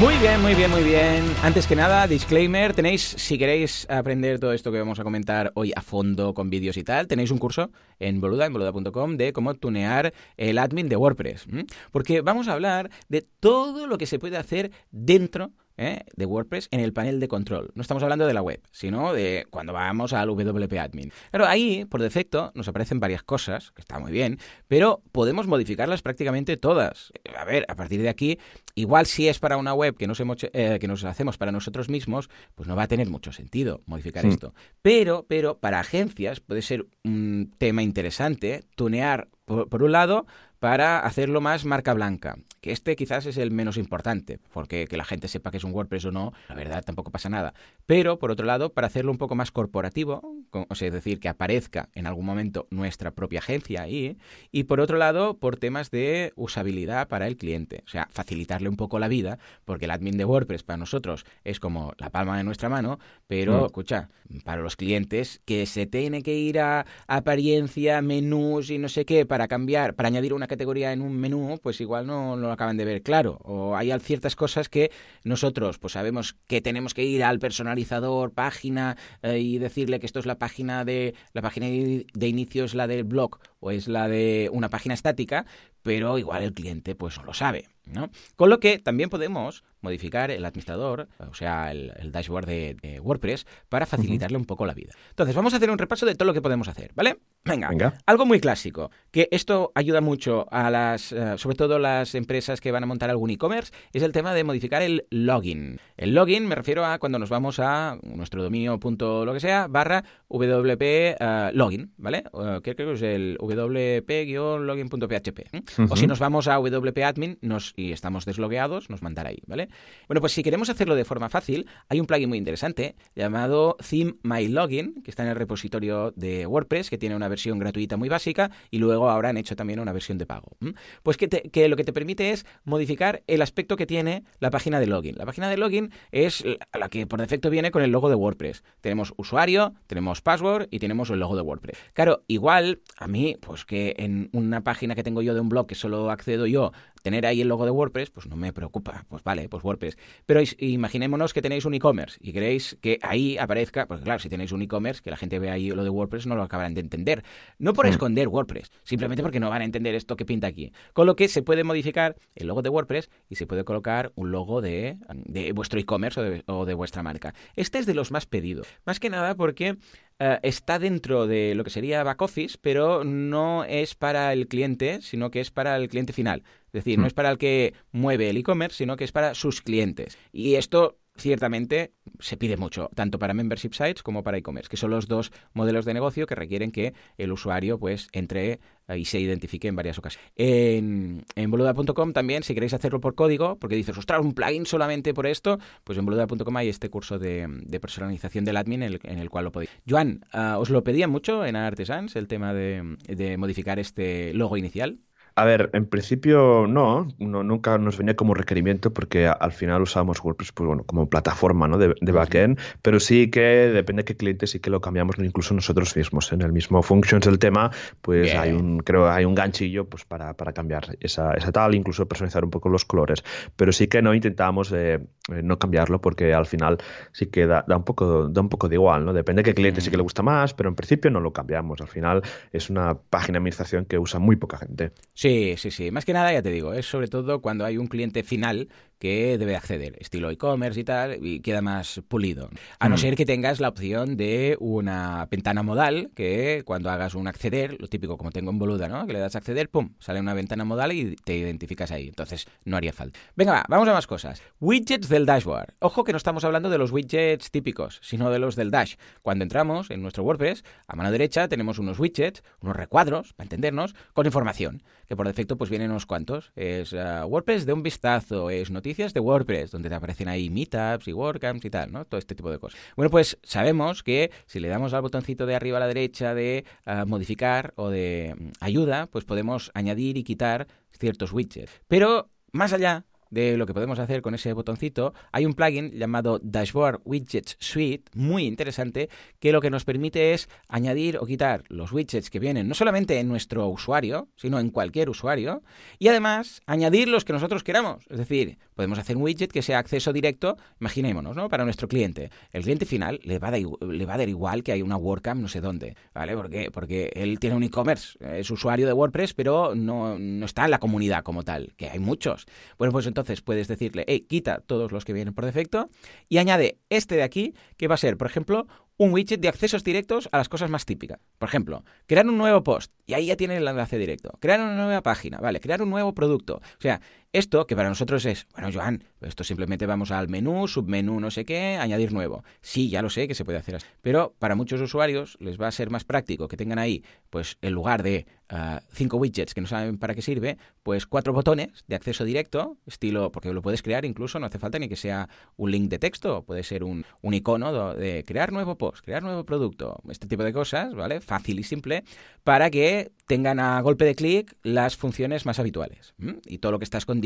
Muy bien, muy bien, muy bien. Antes que nada, disclaimer, tenéis, si queréis aprender todo esto que vamos a comentar hoy a fondo con vídeos y tal, tenéis un curso en boluda, en boluda.com, de cómo tunear el admin de WordPress. Porque vamos a hablar de todo lo que se puede hacer dentro ¿eh? de WordPress en el panel de control. No estamos hablando de la web, sino de cuando vamos al WP Admin. Claro, ahí, por defecto, nos aparecen varias cosas, que está muy bien, pero podemos modificarlas prácticamente todas. A ver, a partir de aquí, igual si es para una web que nos, hemos, eh, que nos hacemos para nosotros mismos, pues no va a tener mucho sentido modificar Hmm. esto. Pero, pero para agencias puede ser un tema interesante tunear, por, por un lado, para hacerlo más marca blanca. Que este quizás es el menos importante, porque que la gente sepa que es un WordPress o no, la verdad tampoco pasa nada. Pero, por otro lado, para hacerlo un poco más corporativo, con- o sea, es decir, que aparezca en algún momento nuestra propia agencia ahí, y por otro lado, por temas de usabilidad para el cliente. O sea, facilitarle un poco la vida, porque el admin de WordPress para nosotros es como la palma de nuestra mano, pero, Mm. escucha, para los clientes que se tiene que ir a apariencia, menús y no sé qué para cambiar, para añadir una categoría en un menú, pues igual no lo acaban de ver claro. O hay ciertas cosas que nosotros pues sabemos que tenemos que ir al personalizador, página eh, y decirle que esto es la página de la página de inicio es la del blog o es la de una página estática, pero igual el cliente pues no lo sabe. ¿no? Con lo que también podemos modificar el administrador, o sea, el, el dashboard de, de WordPress, para facilitarle un poco la vida. Entonces, vamos a hacer un repaso de todo lo que podemos hacer, ¿vale? Venga, Venga. algo muy clásico, que esto ayuda mucho a las, eh, sobre todo las empresas que van a montar algún e-commerce, es el tema de modificar el login. El login me refiero a cuando nos vamos a nuestro dominio punto lo que sea, barra wp eh, login, ¿vale? Creo que es el wp-login.php. ¿eh? O si nos vamos a wp admin nos, y estamos deslogueados, nos mandará ahí, ¿vale? Bueno, pues si queremos hacerlo de forma fácil, hay un plugin muy interesante llamado Theme My Login, que está en el repositorio de WordPress, que tiene una versión gratuita muy básica y luego ahora han hecho también una versión de pago. Pues que, te- que lo que te permite es modificar el aspecto que tiene la página de login. La página de login es la que por defecto viene con el logo de WordPress. Tenemos usuario, tenemos password y tenemos el logo de WordPress. Claro, igual a mí, pues que en una página que tengo yo de un blog que solo accedo yo, tener ahí el logo de WordPress, pues no me preocupa. Pues vale, pues WordPress. Pero imaginémonos que tenéis un e-commerce y queréis que ahí aparezca, porque claro, si tenéis un e-commerce, que la gente vea ahí lo de WordPress, no lo acabarán de entender. No por Mm. esconder WordPress, simplemente porque no van a entender esto que pinta aquí. Con lo que se puede modificar el logo de WordPress y se puede colocar un logo de, de vuestro e-commerce o de, o de vuestra marca. Este es de los más pedidos. Más que nada porque eh, está dentro de lo que sería back office, pero no es para el cliente, sino que es para el cliente final. Es decir, no Hmm. es para el que mueve el e-commerce, sino que es para sus clientes. Y esto ciertamente se pide mucho, tanto para membership sites como para e-commerce, que son los dos modelos de negocio que requieren que el usuario pues entre eh, y se identifique en varias ocasiones. En, en boluda.com también, si queréis hacerlo por código, porque dices, ostras, un plugin solamente por esto, pues en boluda.com hay este curso de, personalización del admin en el, cual lo podéis. Joan, ah, ¿os lo pedían mucho en Artesans el tema de modificar este logo inicial? A ver, en principio no, no, nunca nos venía como requerimiento porque a- al final usábamos WordPress pues, bueno, como plataforma ¿no? de, de backend, pero sí que depende de qué cliente sí que lo cambiamos incluso nosotros mismos. En el mismo Functions del tema, pues Bien. hay un, creo hay un ganchillo pues para, para cambiar esa, esa tal, incluso personalizar un poco los colores. Pero sí que no intentábamos eh, eh, no cambiarlo porque al final sí que da, da un poco, da un poco de igual, ¿no? Depende de qué cliente sí que le gusta más, pero en principio no lo cambiamos. Al final es una página de administración que usa muy poca gente. Sí, sí, sí. Más que nada, ya te digo, es sobre todo cuando hay un cliente final que debe acceder, estilo e-commerce y tal, y queda más pulido. A no Mm. ser que tengas la opción de una ventana modal, que cuando hagas un acceder, lo típico como tengo en Boluda, ¿no? Que le das a acceder, pum, sale una ventana modal y te identificas ahí. Entonces, no haría falta. Venga, va, vamos a más cosas. Widgets del dashboard. Ojo que no estamos hablando de los widgets típicos, sino de los del dash. Cuando entramos en nuestro WordPress, a mano derecha tenemos unos widgets, unos recuadros, para entendernos, con información, que por defecto pues vienen unos cuantos. Es ah, WordPress de un vistazo, es noticias de WordPress, donde te aparecen ahí meetups y WordCamps y tal, ¿no? Todo este tipo de cosas. Bueno, pues sabemos que si le damos al botoncito de arriba a la derecha de ah, modificar o de mm, ayuda, pues podemos añadir y quitar ciertos widgets. Pero más allá de lo que podemos hacer con ese botoncito, hay un plugin llamado Dashboard Widgets Suite, muy interesante, que lo que nos permite es añadir o quitar los widgets que vienen no solamente en nuestro usuario, sino en cualquier usuario, y además añadir los que nosotros queramos. Es decir, podemos hacer un widget que sea acceso directo, imaginémonos, ¿no? Para nuestro cliente. El cliente final le va a dar, igual que hay una WordCamp no sé dónde, ¿vale? ¿Por qué? Porque él tiene un e-commerce, es usuario de WordPress, pero no, no está en la comunidad como tal, que hay muchos. Bueno, pues entonces puedes decirle, hey, quita todos los que vienen por defecto y añade este de aquí, que va a ser, por ejemplo, un widget de accesos directos a las cosas más típicas. Por ejemplo, crear un nuevo post y ahí ya tiene el enlace directo. Crear una nueva página, vale, crear un nuevo producto. O sea, esto que para nosotros es, bueno, Joan, esto simplemente vamos al menú, submenú, no sé qué, añadir nuevo. Sí, ya lo sé que se puede hacer así. Pero para muchos usuarios les va a ser más práctico que tengan ahí, pues en lugar de ah, cinco widgets que no saben para qué sirve, pues cuatro botones de acceso directo, estilo, porque lo puedes crear incluso, no hace falta ni que sea un link de texto, puede ser un, un icono de crear nuevo post, crear nuevo producto, este tipo de cosas, ¿vale? Fácil y simple, para que tengan a golpe de clic las funciones más habituales. Y todo lo que está escondido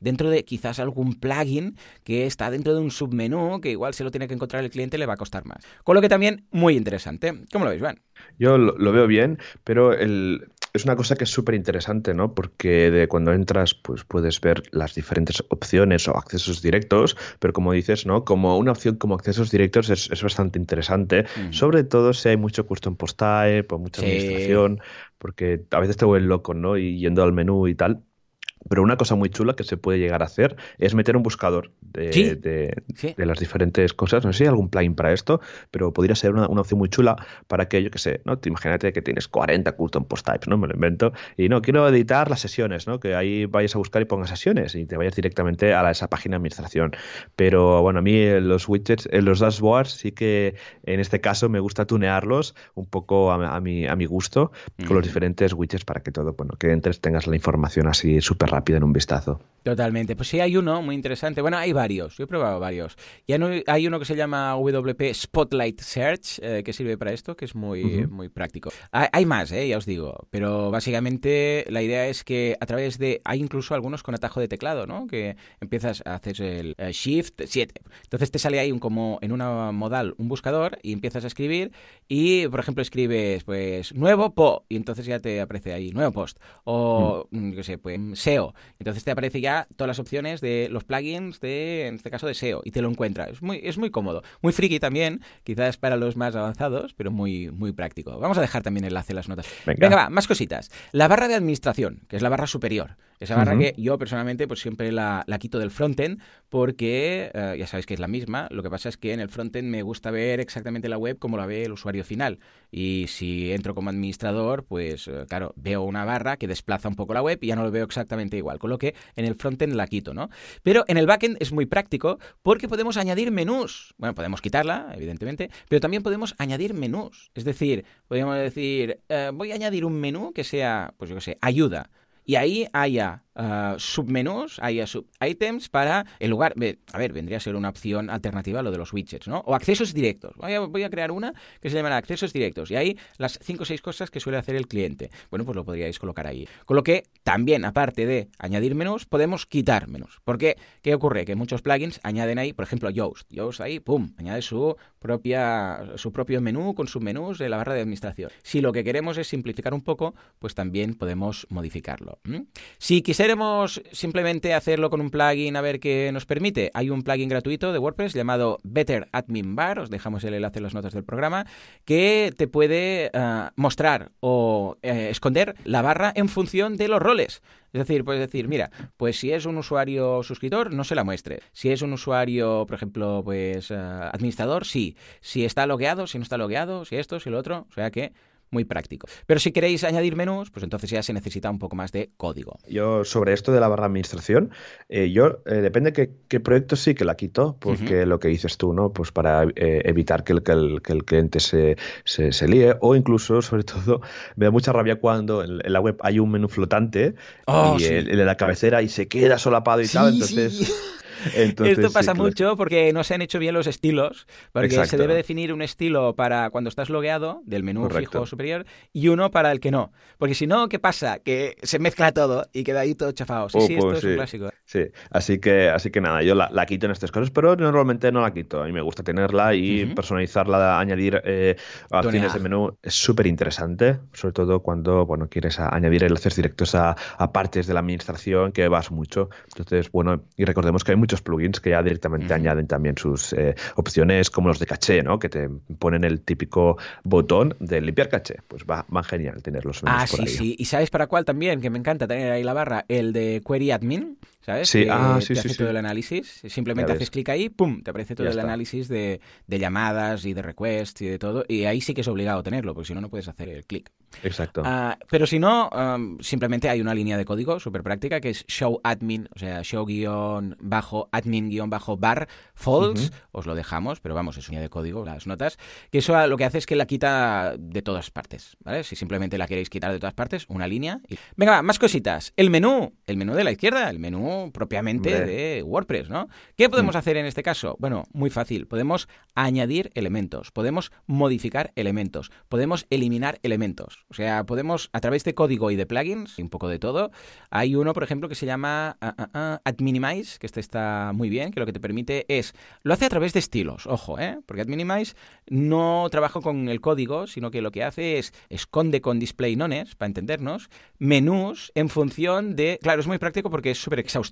dentro de quizás algún plugin que está dentro de un submenú que igual se lo tiene que encontrar el cliente le va a costar más. Con lo que también muy interesante. ¿Cómo lo veis, Juan? Yo lo, veo bien, pero es una cosa que es súper interesante, ¿no? Porque de cuando entras, pues puedes ver las diferentes opciones o accesos directos, pero como dices, ¿no? Como una opción como accesos directos es, bastante interesante, sobre todo si hay mucho custom post type o mucha administración, porque a veces te vuelves loco, ¿no? Y yendo al menú y tal. Pero una cosa muy chula que se puede llegar a hacer es meter un buscador de, de, las diferentes cosas. No sé si hay algún plugin para esto, pero podría ser una, opción muy chula para que, yo que sé, ¿no? imagínate que tienes 40 custom post types, ¿no? Me lo invento. Y no, quiero editar las sesiones, ¿no? Que ahí vayas a buscar y pongas sesiones y te vayas directamente a esa página de administración. Pero bueno, a mí los widgets, los dashboards sí que en este caso me gusta tunearlos un poco a, mi, a mi gusto con los diferentes widgets para que todo, bueno, que entres tengas la información así súper rápida en un vistazo. Totalmente. Pues sí, hay uno muy interesante. Bueno, hay varios. Yo he probado varios. Ya no, hay uno que se llama WP Spotlight Search, eh, que sirve para esto, que es muy, muy práctico. Hay, más, eh, ya os digo. Pero básicamente la idea es que a través de... Hay incluso algunos con atajo de teclado, ¿no? Que empiezas a hacer el eh, Shift 7. Entonces te sale ahí un, como en una modal un buscador y empiezas a escribir y, por ejemplo, escribes pues nuevo po y entonces ya te aparece ahí nuevo post. O, mm. qué sé, pues SEO. Entonces te aparece ya todas las opciones de los plugins de, en este caso, de SEO y te lo encuentras. Es muy, es muy cómodo. Muy friki también, quizás para los más avanzados, pero muy, muy práctico. Vamos a dejar también el enlace en las notas. Venga. va, más cositas. La barra de administración, que es la barra superior. Esa barra que yo personalmente pues siempre la, quito del frontend porque eh, ya sabéis que es la misma. Lo que pasa es que en el frontend me gusta ver exactamente la web como la ve el usuario final. Y si entro como administrador, pues eh, claro, veo una barra que desplaza un poco la web y ya no lo veo exactamente igual. Con lo que en el frontend la quito, ¿no? Pero en el backend es muy práctico porque podemos añadir menús. Bueno, podemos quitarla, evidentemente, pero también podemos añadir menús. Es decir, podemos decir, eh, voy a añadir un menú que sea, pues yo qué sé, ayuda. Y ahí haya uh, submenús, hay sub-items para, en lugar, a ver, vendría a ser una opción alternativa a lo de los widgets, ¿no? O accesos directos. Voy a, crear una que se llamará accesos directos. Y ahí las cinco o seis cosas que suele hacer el cliente. Bueno, pues lo podríais colocar ahí. Con lo que también, aparte de añadir menús, podemos quitar menús. Porque, ¿qué ocurre? Que muchos plugins añaden ahí, por ejemplo, Yoast. Yoast ahí, pum, añade su propia, su propio menú con submenús de la barra de administración. Si lo que queremos es simplificar un poco, pues también podemos modificarlo. Si quisiera queremos simplemente hacerlo con un plugin a ver qué nos permite, hay un plugin gratuito de WordPress llamado Better Admin Bar, os dejamos el enlace en las notas del programa, que te puede eh, mostrar o eh, esconder la barra en función de los roles. Es decir, puedes decir, mira, pues si es un usuario suscriptor, no se la muestre. Si es un usuario, por ejemplo, pues eh, administrador, sí. Si está logueado, si no está logueado, si esto, si lo otro. O sea que muy práctico. Pero si queréis añadir menús, pues entonces ya se necesita un poco más de código. Yo sobre esto de la barra administración, eh, yo eh, depende qué, qué proyecto sí que la quito, porque lo que dices tú, ¿no? Pues para eh, evitar que el, que el, que el cliente se, se, se, líe, o incluso, sobre todo, me da mucha rabia cuando en, la web hay un menú flotante oh, y el, de la cabecera y se queda solapado y tal, entonces... Esto pasa mucho porque no se han hecho bien los estilos, porque se debe definir un estilo para cuando estás logueado del menú fijo superior y uno para el que no. Porque si no, ¿qué pasa? Que se mezcla todo y queda ahí todo chafado. Sí, oh, sí, esto pues es un clásico. Sí, así que, así que nada, yo la, quito en estas cosas, pero normalmente no la quito. A mí me gusta tenerla y personalizarla, añadir eh, opciones de menú. Es súper interesante, sobre todo cuando bueno, quieres añadir enlaces directos a, partes de la administración que vas mucho. Entonces, bueno, y recordemos que hay muchos plugins que ya directamente añaden también sus eh, opciones como los de caché, ¿no? Que te ponen el típico botón de limpiar caché. Pues va, va genial tenerlos. Ah, sí, sí. ¿Y sabes para cuál también? Que me encanta tener ahí la barra, el de Query Admin. ¿Sabes? Sí, ah, sí, te hace todo el análisis. Simplemente haces clic ahí, ¡pum! Te aparece todo el análisis de, llamadas y de requests y de todo. Y ahí sí que es obligado tenerlo, porque si no, no puedes hacer el clic. Exacto. Ah, pero si no, simplemente hay una línea de código súper práctica que es show admin, o sea, show-admin-bar false. Os lo dejamos, pero vamos, es una línea de código, las notas. Que eso lo que hace es que la quita de todas partes, ¿vale? Si simplemente la queréis quitar de todas partes, una línea. Venga, más cositas. El menú, el menú de la izquierda, el menú propiamente de WordPress, ¿no? ¿Qué podemos mm. hacer en este caso? Bueno, muy fácil. Podemos añadir elementos, podemos modificar elementos, podemos eliminar elementos. O sea, podemos a través de código y de plugins, un poco de todo. Hay uno, por ejemplo, que se llama uh, uh, AdMinimize, que este está muy bien, que lo que te permite es, lo hace a través de estilos, ojo, ¿eh? Porque AdMinimize no trabaja con el código, sino que lo que hace es esconde con display nones, para entendernos, menús en función de, claro, es muy práctico porque es súper exhaustivo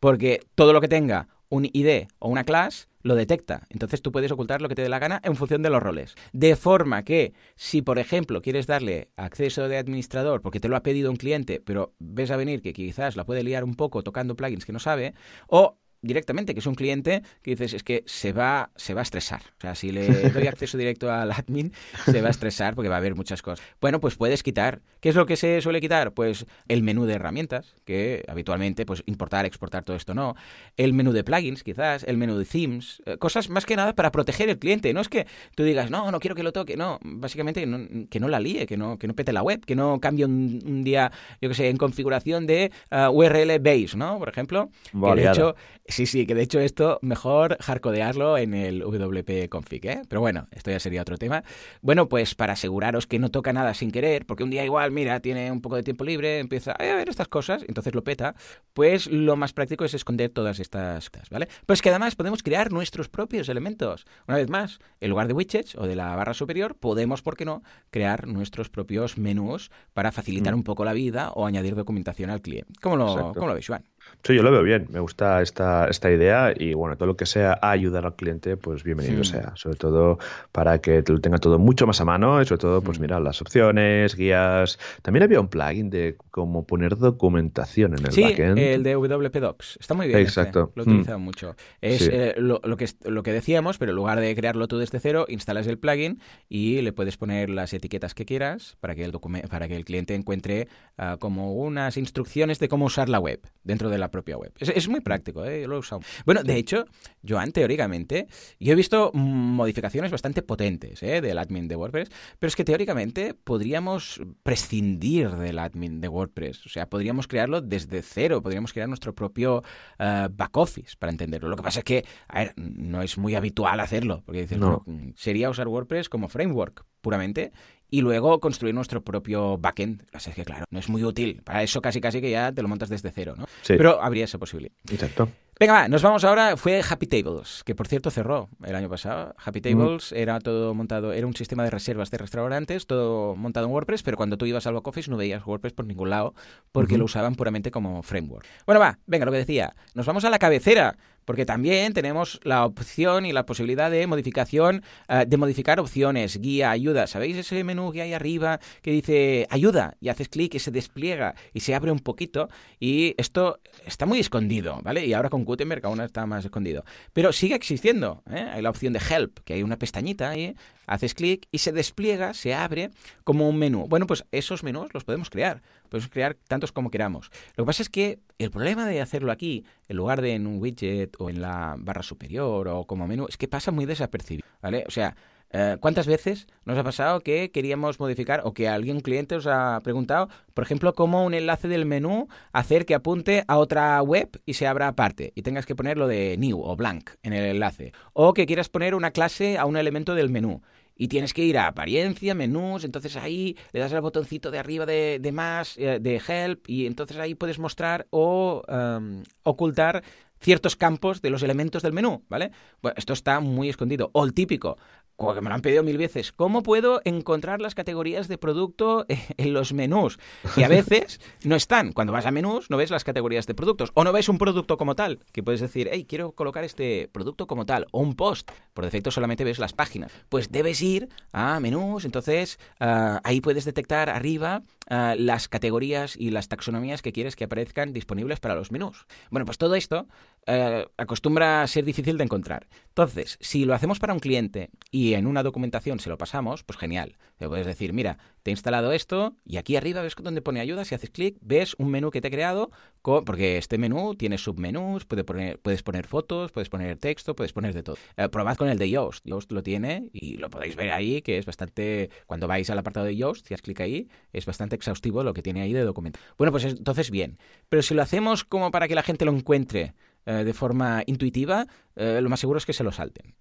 porque todo lo que tenga un ID o una clase lo detecta. Entonces tú puedes ocultar lo que te dé la gana en función de los roles. De forma que si, por ejemplo, quieres darle acceso de administrador porque te lo ha pedido un cliente, pero ves a venir que quizás la puede liar un poco tocando plugins que no sabe, o directamente, que es un cliente que dices, es que se va, se va a estresar. O sea, si le doy acceso directo al admin, se va a estresar porque va a haber muchas cosas. Bueno, pues puedes quitar. ¿Qué es lo que se suele quitar? Pues el menú de herramientas, que habitualmente, pues importar, exportar, todo esto no. El menú de plugins, quizás, el menú de themes, eh, cosas más que nada para proteger el cliente. No es que tú digas, no, no quiero que lo toque, no. Básicamente que no, la líe, que no, que no pete la web, que no cambie un, día, yo que sé, en configuración de uh, URL base, ¿no? Por ejemplo. Que de hecho, Sí, sí, que de hecho esto mejor hardcodearlo en el WP config, ¿eh? Pero bueno, esto ya sería otro tema. Bueno, pues para aseguraros que no toca nada sin querer, porque un día igual, mira, tiene un poco de tiempo libre, empieza a ver estas cosas, entonces lo peta, pues lo más práctico es esconder todas estas cosas, ¿vale? Pues que además podemos crear nuestros propios elementos. Una vez más, en lugar de widgets o de la barra superior, podemos, ¿por qué no?, crear nuestros propios menús para facilitar mm. un poco la vida o añadir documentación al cliente. ¿Cómo lo, ¿cómo lo veis, Juan? Sí, yo lo veo bien, me gusta esta, esta idea y bueno, todo lo que sea ayudar al cliente, pues bienvenido sea, sobre todo para que lo tenga todo mucho más a mano y sobre todo, pues mira, las opciones, guías. También había un plugin de cómo poner documentación en el sí, backend. el de WP Docs, está muy bien. Exacto. Lo he utilizado hmm. mucho. Es eh, lo, que, lo que decíamos, pero en lugar de crearlo tú desde cero, instalas el plugin y le puedes poner las etiquetas que quieras para que el, para que el cliente encuentre ah, como unas instrucciones de cómo usar la web dentro de la propia web. Es, muy práctico, ¿eh? lo he usado. Bueno, de hecho, Joan, teóricamente, yo he visto modificaciones bastante potentes ¿eh? del admin de WordPress, pero es que teóricamente podríamos prescindir del admin de WordPress. O sea, podríamos crearlo desde cero, podríamos crear nuestro propio uh, back office para entenderlo. Lo que pasa es que, a ver, no es muy habitual hacerlo, porque dices, no. sería usar WordPress como framework puramente y luego construir nuestro propio backend. Así que, claro, no es muy útil. Para eso casi casi que ya te lo montas desde cero, ¿no? Sí. Pero habría esa posibilidad. Exacto. Venga, va, nos vamos ahora. Fue Happy Tables, que por cierto cerró el año pasado. Happy mm. Tables era todo montado, era un sistema de reservas de restaurantes, todo montado en WordPress, pero cuando tú ibas al back no veías WordPress por ningún lado, porque lo usaban puramente como framework. Bueno, va, venga, lo que decía. Nos vamos a la cabecera porque también tenemos la opción y la posibilidad de modificación, eh, de modificar opciones, guía, ayuda. ¿Sabéis ese menú que hay arriba que dice ayuda? Y haces clic y se despliega y se abre un poquito. Y esto está muy escondido, ¿vale? Y ahora con Gutenberg aún está más escondido. Pero sigue existiendo. ¿eh? Hay la opción de Help, que hay una pestañita ahí, haces clic y se despliega, se abre como un menú. Bueno, pues esos menús los podemos crear. Podemos crear tantos como queramos. Lo que pasa es que el problema de hacerlo aquí, en lugar de en un widget o en la barra superior o como menú, es que pasa muy desapercibido, ¿vale? O sea, Eh, ¿Cuántas veces nos ha pasado que queríamos modificar o que alguien, un cliente, os ha preguntado, por ejemplo, cómo un enlace del menú hacer que apunte a otra web y se abra aparte y tengas que poner lo de new o blank en el enlace? O que quieras poner una clase a un elemento del menú y tienes que ir a apariencia, menús, entonces ahí le das al botoncito de arriba de, más, eh, de help, y entonces ahí puedes mostrar o em, ocultar ciertos campos de los elementos del menú, ¿vale? Bueno, esto está muy escondido. O el típico, que me lo han pedido mil veces, ¿cómo puedo encontrar las categorías de producto en los menús? Que a veces no están. Cuando vas a menús no ves las categorías de productos o no ves un producto como tal, que puedes decir, hey, quiero colocar este producto como tal, o un post. Por defecto solamente ves las páginas. Pues debes ir a menús, entonces ah, ahí puedes detectar arriba ah, las categorías y las taxonomías que quieres que aparezcan disponibles para los menús. Bueno, pues todo esto eh, acostumbra a ser difícil de encontrar. Entonces, si lo hacemos para un cliente y en una documentación se lo pasamos, pues genial. Te puedes decir, mira, te he instalado esto y aquí arriba ves donde pone ayuda, si haces clic, ves un menú que te he creado, porque este menú tiene submenús, puedes poner fotos, puedes poner texto, puedes poner de todo. Eh, probad con el de Yoast. Yoast lo tiene y lo podéis ver ahí, que es bastante, cuando vais al apartado de Yoast, si haces clic ahí, es bastante exhaustivo lo que tiene ahí de documento. Bueno, pues entonces bien. Pero si lo hacemos como para que la gente lo encuentre, eh, de forma intuitiva, eh, lo más seguro es que se lo salten.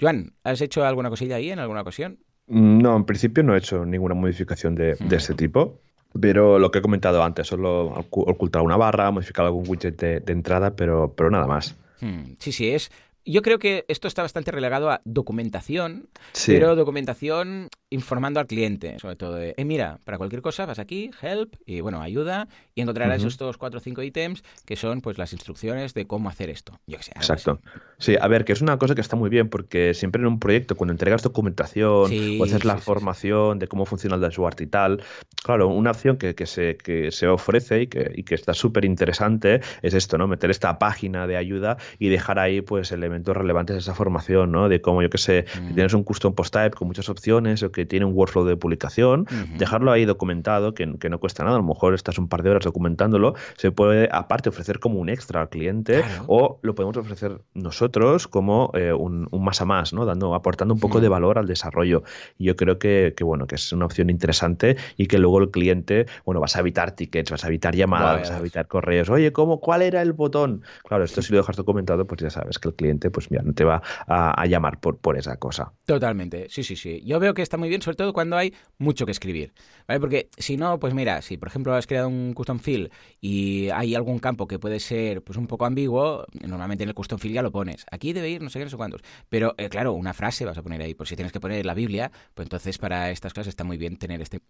Joan, ¿has hecho alguna cosilla ahí en alguna ocasión? Mm, no, en principio no he hecho ninguna modificación de, este tipo. Pero lo que he comentado antes, solo ocultar una barra, modificar algún widget de, entrada, pero, pero nada más. Hmm, sí, sí, es yo creo que esto está bastante relegado a documentación, pero documentación informando al cliente, sobre todo de, eh, mira, para cualquier cosa vas aquí, help, y bueno, ayuda, y encontrarás estos cuatro o cinco ítems que son pues las instrucciones de cómo hacer esto. Yo que sé. Exacto. Sí, a ver, que es una cosa que está muy bien, porque siempre en un proyecto, cuando entregas documentación o haces la formación de cómo funciona el dashboard y tal, claro, una opción que, que, se, que se ofrece y que, y que está súper interesante es esto, ¿no? Meter esta página de ayuda y dejar ahí pues elementos relevantes de esa formación, ¿no? De cómo, yo que sé, mm. tienes un custom post type con muchas opciones o que tiene un workflow de publicación, dejarlo ahí documentado, que, no cuesta nada, a lo mejor estás un par de horas documentándolo, se puede aparte ofrecer como un extra al cliente o lo podemos ofrecer nosotros como eh, un, más a más, ¿no? Dando, aportando un poco de valor al desarrollo. Y yo creo que, bueno, que es una opción interesante y que luego el cliente, bueno, vas a evitar tickets, vas a evitar llamadas, vas a evitar correos, oye, ¿cómo, ¿cuál era el botón? Claro, esto si lo dejas documentado, pues ya sabes que el cliente, pues mira, no te va a, a llamar por, por esa cosa. Totalmente, sí, sí, sí. Yo veo que está muy bien, sobre todo cuando hay mucho que escribir. ¿vale? Porque si no, pues mira, si por ejemplo has creado un custom field y hay algún campo que puede ser pues un poco ambiguo, normalmente en el custom field ya lo pones. Aquí debe ir no sé qué, no sé cuántos. Pero eh, claro, una frase vas a poner ahí. Por si tienes que poner la Biblia, pues entonces para estas cosas está muy bien tener este.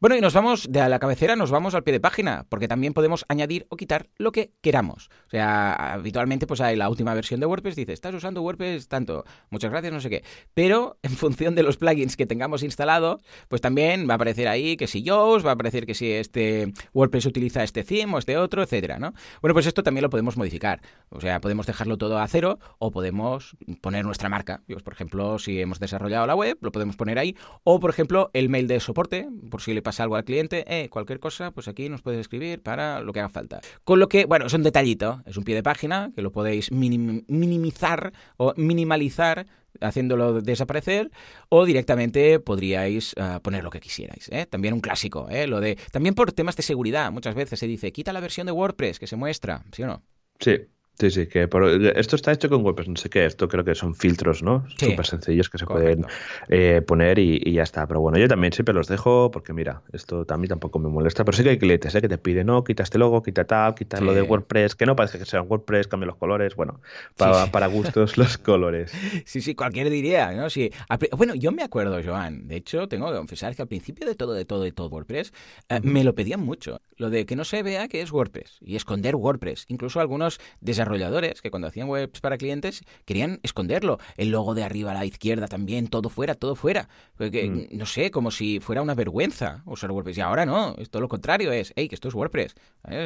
Bueno, y nos vamos de la cabecera, nos vamos al pie de página, porque también podemos añadir o quitar lo que queramos. O sea, habitualmente pues hay la última versión de WordPress, dice, estás usando WordPress tanto, muchas gracias, no sé qué. Pero en función de los plugins que tengamos instalados, pues también va a aparecer ahí que si Yoast, va a aparecer que si este WordPress utiliza este theme o este otro, etcétera, ¿no? Bueno, pues esto también lo podemos modificar. O sea, podemos dejarlo todo a cero o podemos poner nuestra marca. Pues, por ejemplo, si hemos desarrollado la web, lo podemos poner ahí. O, por ejemplo, el mail de soporte, por si le pasa algo al cliente, eh, cualquier cosa, pues aquí nos puedes escribir para lo que haga falta. Con lo que, bueno, es un detallito, es un pie de página que lo podéis minimizar o minimalizar haciéndolo desaparecer o directamente podríais ah, poner lo que quisierais. ¿eh? También un clásico, ¿eh? lo de también por temas de seguridad. Muchas veces se dice quita la versión de WordPress que se muestra, ¿sí o no? Sí, Sí, sí, que esto está hecho con WordPress, no sé qué, esto creo que son filtros, ¿no? Súper sencillos que se pueden eh, poner y, ya está. Pero bueno, yo también siempre los dejo porque mira, esto también tampoco me molesta, pero sí que hay clientes ¿eh? que te piden, no, quita este logo, quita tal, quita lo de WordPress, que no parece que sea WordPress, cambia los colores, bueno, para, gustos los colores. Sí, sí, cualquiera diría, ¿no? Sí. Bueno, yo me acuerdo, Joan, de hecho, tengo que confesar que al principio de todo, de todo, de todo WordPress, eh, me lo pedían mucho, lo de que no se vea que es WordPress y esconder WordPress. Incluso algunos desarrolladores que cuando hacían webs para clientes querían esconderlo. El logo de arriba a la izquierda también, todo fuera, todo fuera. Porque, mm. No sé, como si fuera una vergüenza usar WordPress. Y ahora no, es todo lo contrario, es, hey, que esto es WordPress.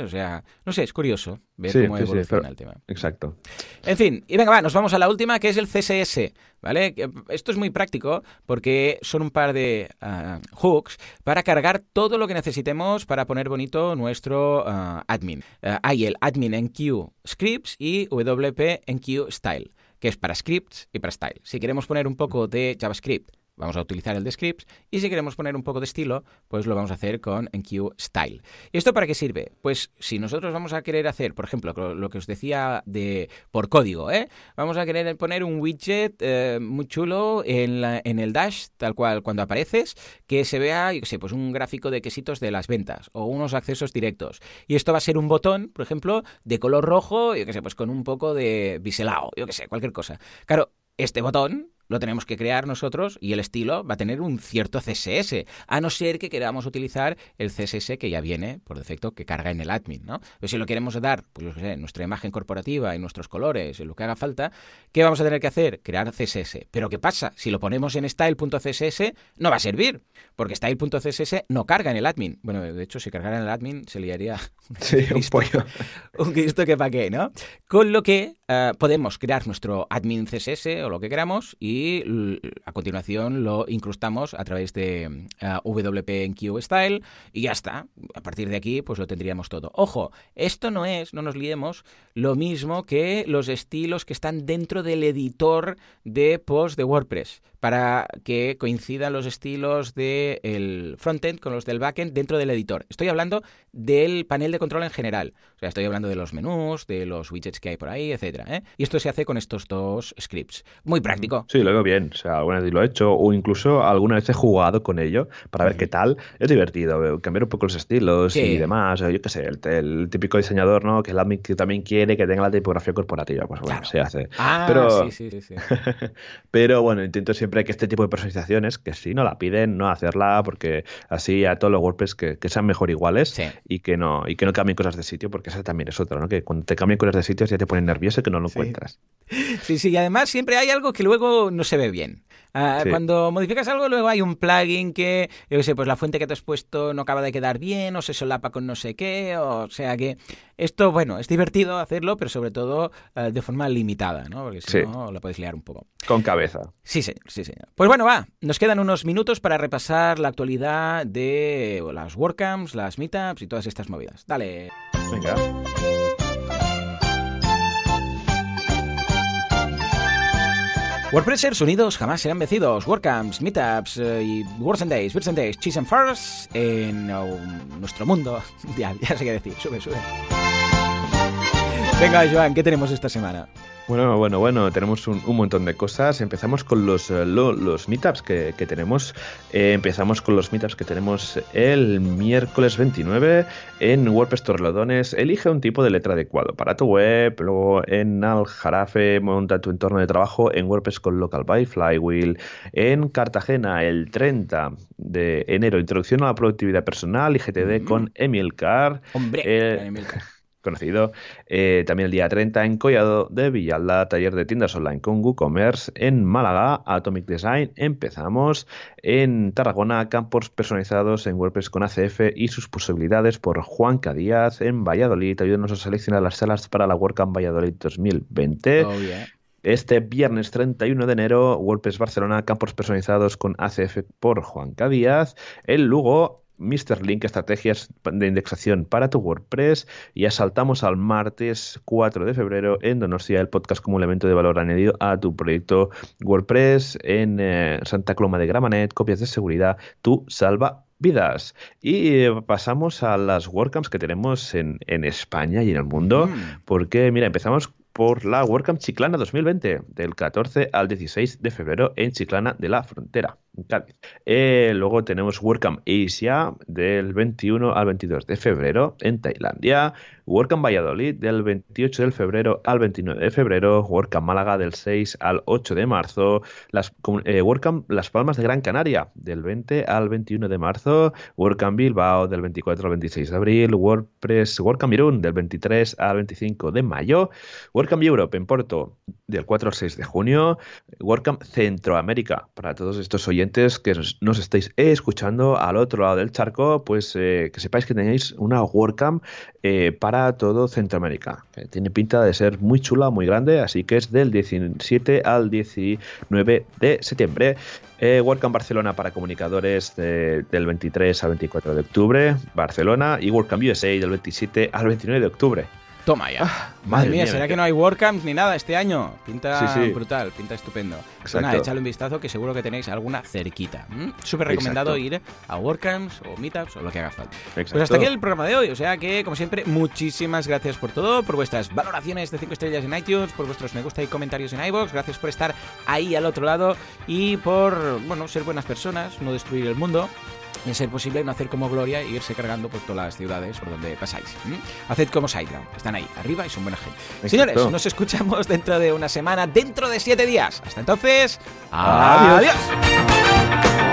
O sea, no sé, es curioso ver cómo evoluciona el tema. Exacto. En fin, y venga, va, nos vamos a la última, que es el CSS. ¿Vale? Esto es muy práctico porque son un par de ah, hooks para cargar todo lo que necesitemos para poner bonito nuestro ah, admin. Ah, hay el admin enqueue scripts y WP enqueue style que es para scripts y para style. Si queremos poner un poco de JavaScript Vamos a utilizar el de scripts y si queremos poner un poco de estilo, pues lo vamos a hacer con NQ Style. ¿Y esto para qué sirve? Pues si nosotros vamos a querer hacer, por ejemplo, lo que os decía de por código, ¿eh? vamos a querer poner un widget eh, muy chulo en, en, el dash, tal cual cuando apareces, que se vea, yo qué sé, pues un gráfico de quesitos de las ventas o unos accesos directos. Y esto va a ser un botón, por ejemplo, de color rojo, yo qué sé, pues con un poco de biselado, yo qué sé, cualquier cosa. Claro, este botón lo tenemos que crear nosotros y el estilo va a tener un cierto CSS, a no ser que queramos utilizar el CSS que ya viene por defecto que carga en el admin, ¿no? Pero si lo queremos dar, pues sé, nuestra imagen corporativa y nuestros colores, y lo que haga falta, ¿qué vamos a tener que hacer? Crear CSS. Pero ¿qué pasa? Si lo ponemos en style.css no va a servir, porque style.css no carga en el admin. Bueno, de hecho, si cargara en el admin se liaría un, pollo. Un Cristo que pa' qué, ¿no? Con lo que eh, podemos crear nuestro admin CSS o lo que queramos y y a continuación lo incrustamos a través de uh, Style y ya está. A partir de aquí pues lo tendríamos todo. Ojo, esto no es, no nos liemos, lo mismo que los estilos que están dentro del editor de post de WordPress para que coincidan los estilos del frontend con los del backend dentro del editor. Estoy hablando del panel de control en general. O sea, estoy hablando de los menús, de los widgets que hay por ahí, etcétera. ¿eh? Y esto se hace con estos dos scripts. Muy práctico. Sí, lo veo bien. O sea, alguna vez lo he hecho o incluso alguna vez he jugado con ello para ver qué tal. Es divertido, cambiar un poco los estilos y demás. Yo qué sé, el, típico diseñador, ¿no? Que, también quiere que tenga la tipografía corporativa. Pues bueno, se hace. Ah, pero, sí, sí, sí. pero bueno, intento siempre que este tipo de personalizaciones, que si no la piden, no hacerla, porque así a todos los WordPress que, sean mejor iguales y que no y que no cambien cosas de sitio, porque esa también es otra, ¿no? Que cuando te cambien cosas de sitio ya te ponen nervioso que no lo encuentras. Sí, sí, y además siempre hay algo que luego no se ve bien. Ah, cuando modificas algo, luego hay un plugin que, yo sé, pues la fuente que te has puesto no acaba de quedar bien o se solapa con no sé qué, o sea que esto, bueno, es divertido hacerlo, pero sobre todo ah, de forma limitada, ¿no? Porque si no, lo puedes liar un poco. Con cabeza. Sí, señor, sí, señor. Pues bueno, va, nos quedan unos minutos para repasar la actualidad de las WordCamps, las Meetups y todas estas movidas. Dale. Venga. WordPressers unidos jamás serán vencidos. WordCamps, Meetups eh, y Words and Days, Birds and Days, Cheese and Furs en uh, nuestro mundo mundial. Ya sé qué decir. Sube, sube. Venga, Joan, ¿qué tenemos esta semana? Bueno, bueno, bueno, tenemos un, montón de cosas. Empezamos con los, eh, los meetups que, tenemos. Eh, empezamos con los meetups que tenemos el miércoles 29 en WordPress Torrelodones. Elige un tipo de letra adecuado para tu web. Luego en Aljarafe, monta tu entorno de trabajo en WordPress con Local by Flywheel. En Cartagena, el 30 de enero, introducción a la productividad personal y GTD con Emilcar. Hombre, eh, Emilcar conocido. Eh, también el día 30 en Collado de Villalda, taller de tiendas online con WooCommerce. En Málaga, Atomic Design. Empezamos en Tarragona, campos personalizados en WordPress con ACF y sus posibilidades por Juan Díaz. En Valladolid, ayúdanos a seleccionar las salas para la WordCamp Valladolid 2020. Este viernes 31 de enero, WordPress Barcelona, campos personalizados con ACF por Juan Díaz. En Lugo, Mr. Link, estrategias de indexación para tu WordPress. Y ya saltamos al martes 4 de febrero en Donostia, el podcast como elemento de valor añadido a tu proyecto WordPress en eh, Santa Cloma de Gramanet, copias de seguridad, tu salva vidas. Y eh, pasamos a las WordCamps que tenemos en, España y en el mundo, mm. porque mira, empezamos por la WordCamp Chiclana 2020, del 14 al 16 de febrero en Chiclana de la Frontera. Eh, luego tenemos WordCamp Asia del 21 al 22 de febrero en Tailandia. WordCamp Valladolid del 28 de febrero al 29 de febrero. WordCamp Málaga del 6 al 8 de marzo. Las, eh, WordCamp Las Palmas de Gran Canaria del 20 al 21 de marzo. WordCamp Bilbao del 24 al 26 de abril. WordPress WordCamp Irún del 23 al 25 de mayo. WordCamp Europe en Porto del 4 al 6 de junio. WordCamp Centroamérica para todos estos oyentes que nos estáis escuchando al otro lado del charco, pues eh, que sepáis que tenéis una WordCamp eh, para todo Centroamérica. tiene pinta de ser muy chula, muy grande, así que es del 17 al 19 de septiembre. Eh, WordCamp Barcelona para comunicadores del 23 al 24 de octubre, Barcelona, y WordCamp USA del 27 al 29 de octubre. Toma ya. Ah, madre mía, ¿será que no hay WordCamps ni nada este año? Pinta Sí, sí. brutal, pinta estupendo. Pues Exacto. nada, echadle un vistazo que seguro que tenéis alguna cerquita. ¿m? Súper recomendado ir a WordCamps o Meetups o lo que haga falta. Pues hasta Exacto. aquí el programa de hoy. O sea que, como siempre, muchísimas gracias por todo, por vuestras valoraciones de 5 estrellas en iTunes, por vuestros me gusta y comentarios en iVoox. Gracias por estar ahí al otro lado y por, bueno, ser buenas personas, no destruir el mundo. Y a ser posible no hacer como Gloria e irse cargando por todas las ciudades por donde pasáis. ¿m? Haced como Sideground, están ahí, arriba y son buena gente. Exacto. Señores, nos escuchamos dentro de una semana, dentro de siete días. Hasta entonces, Adiós. adiós.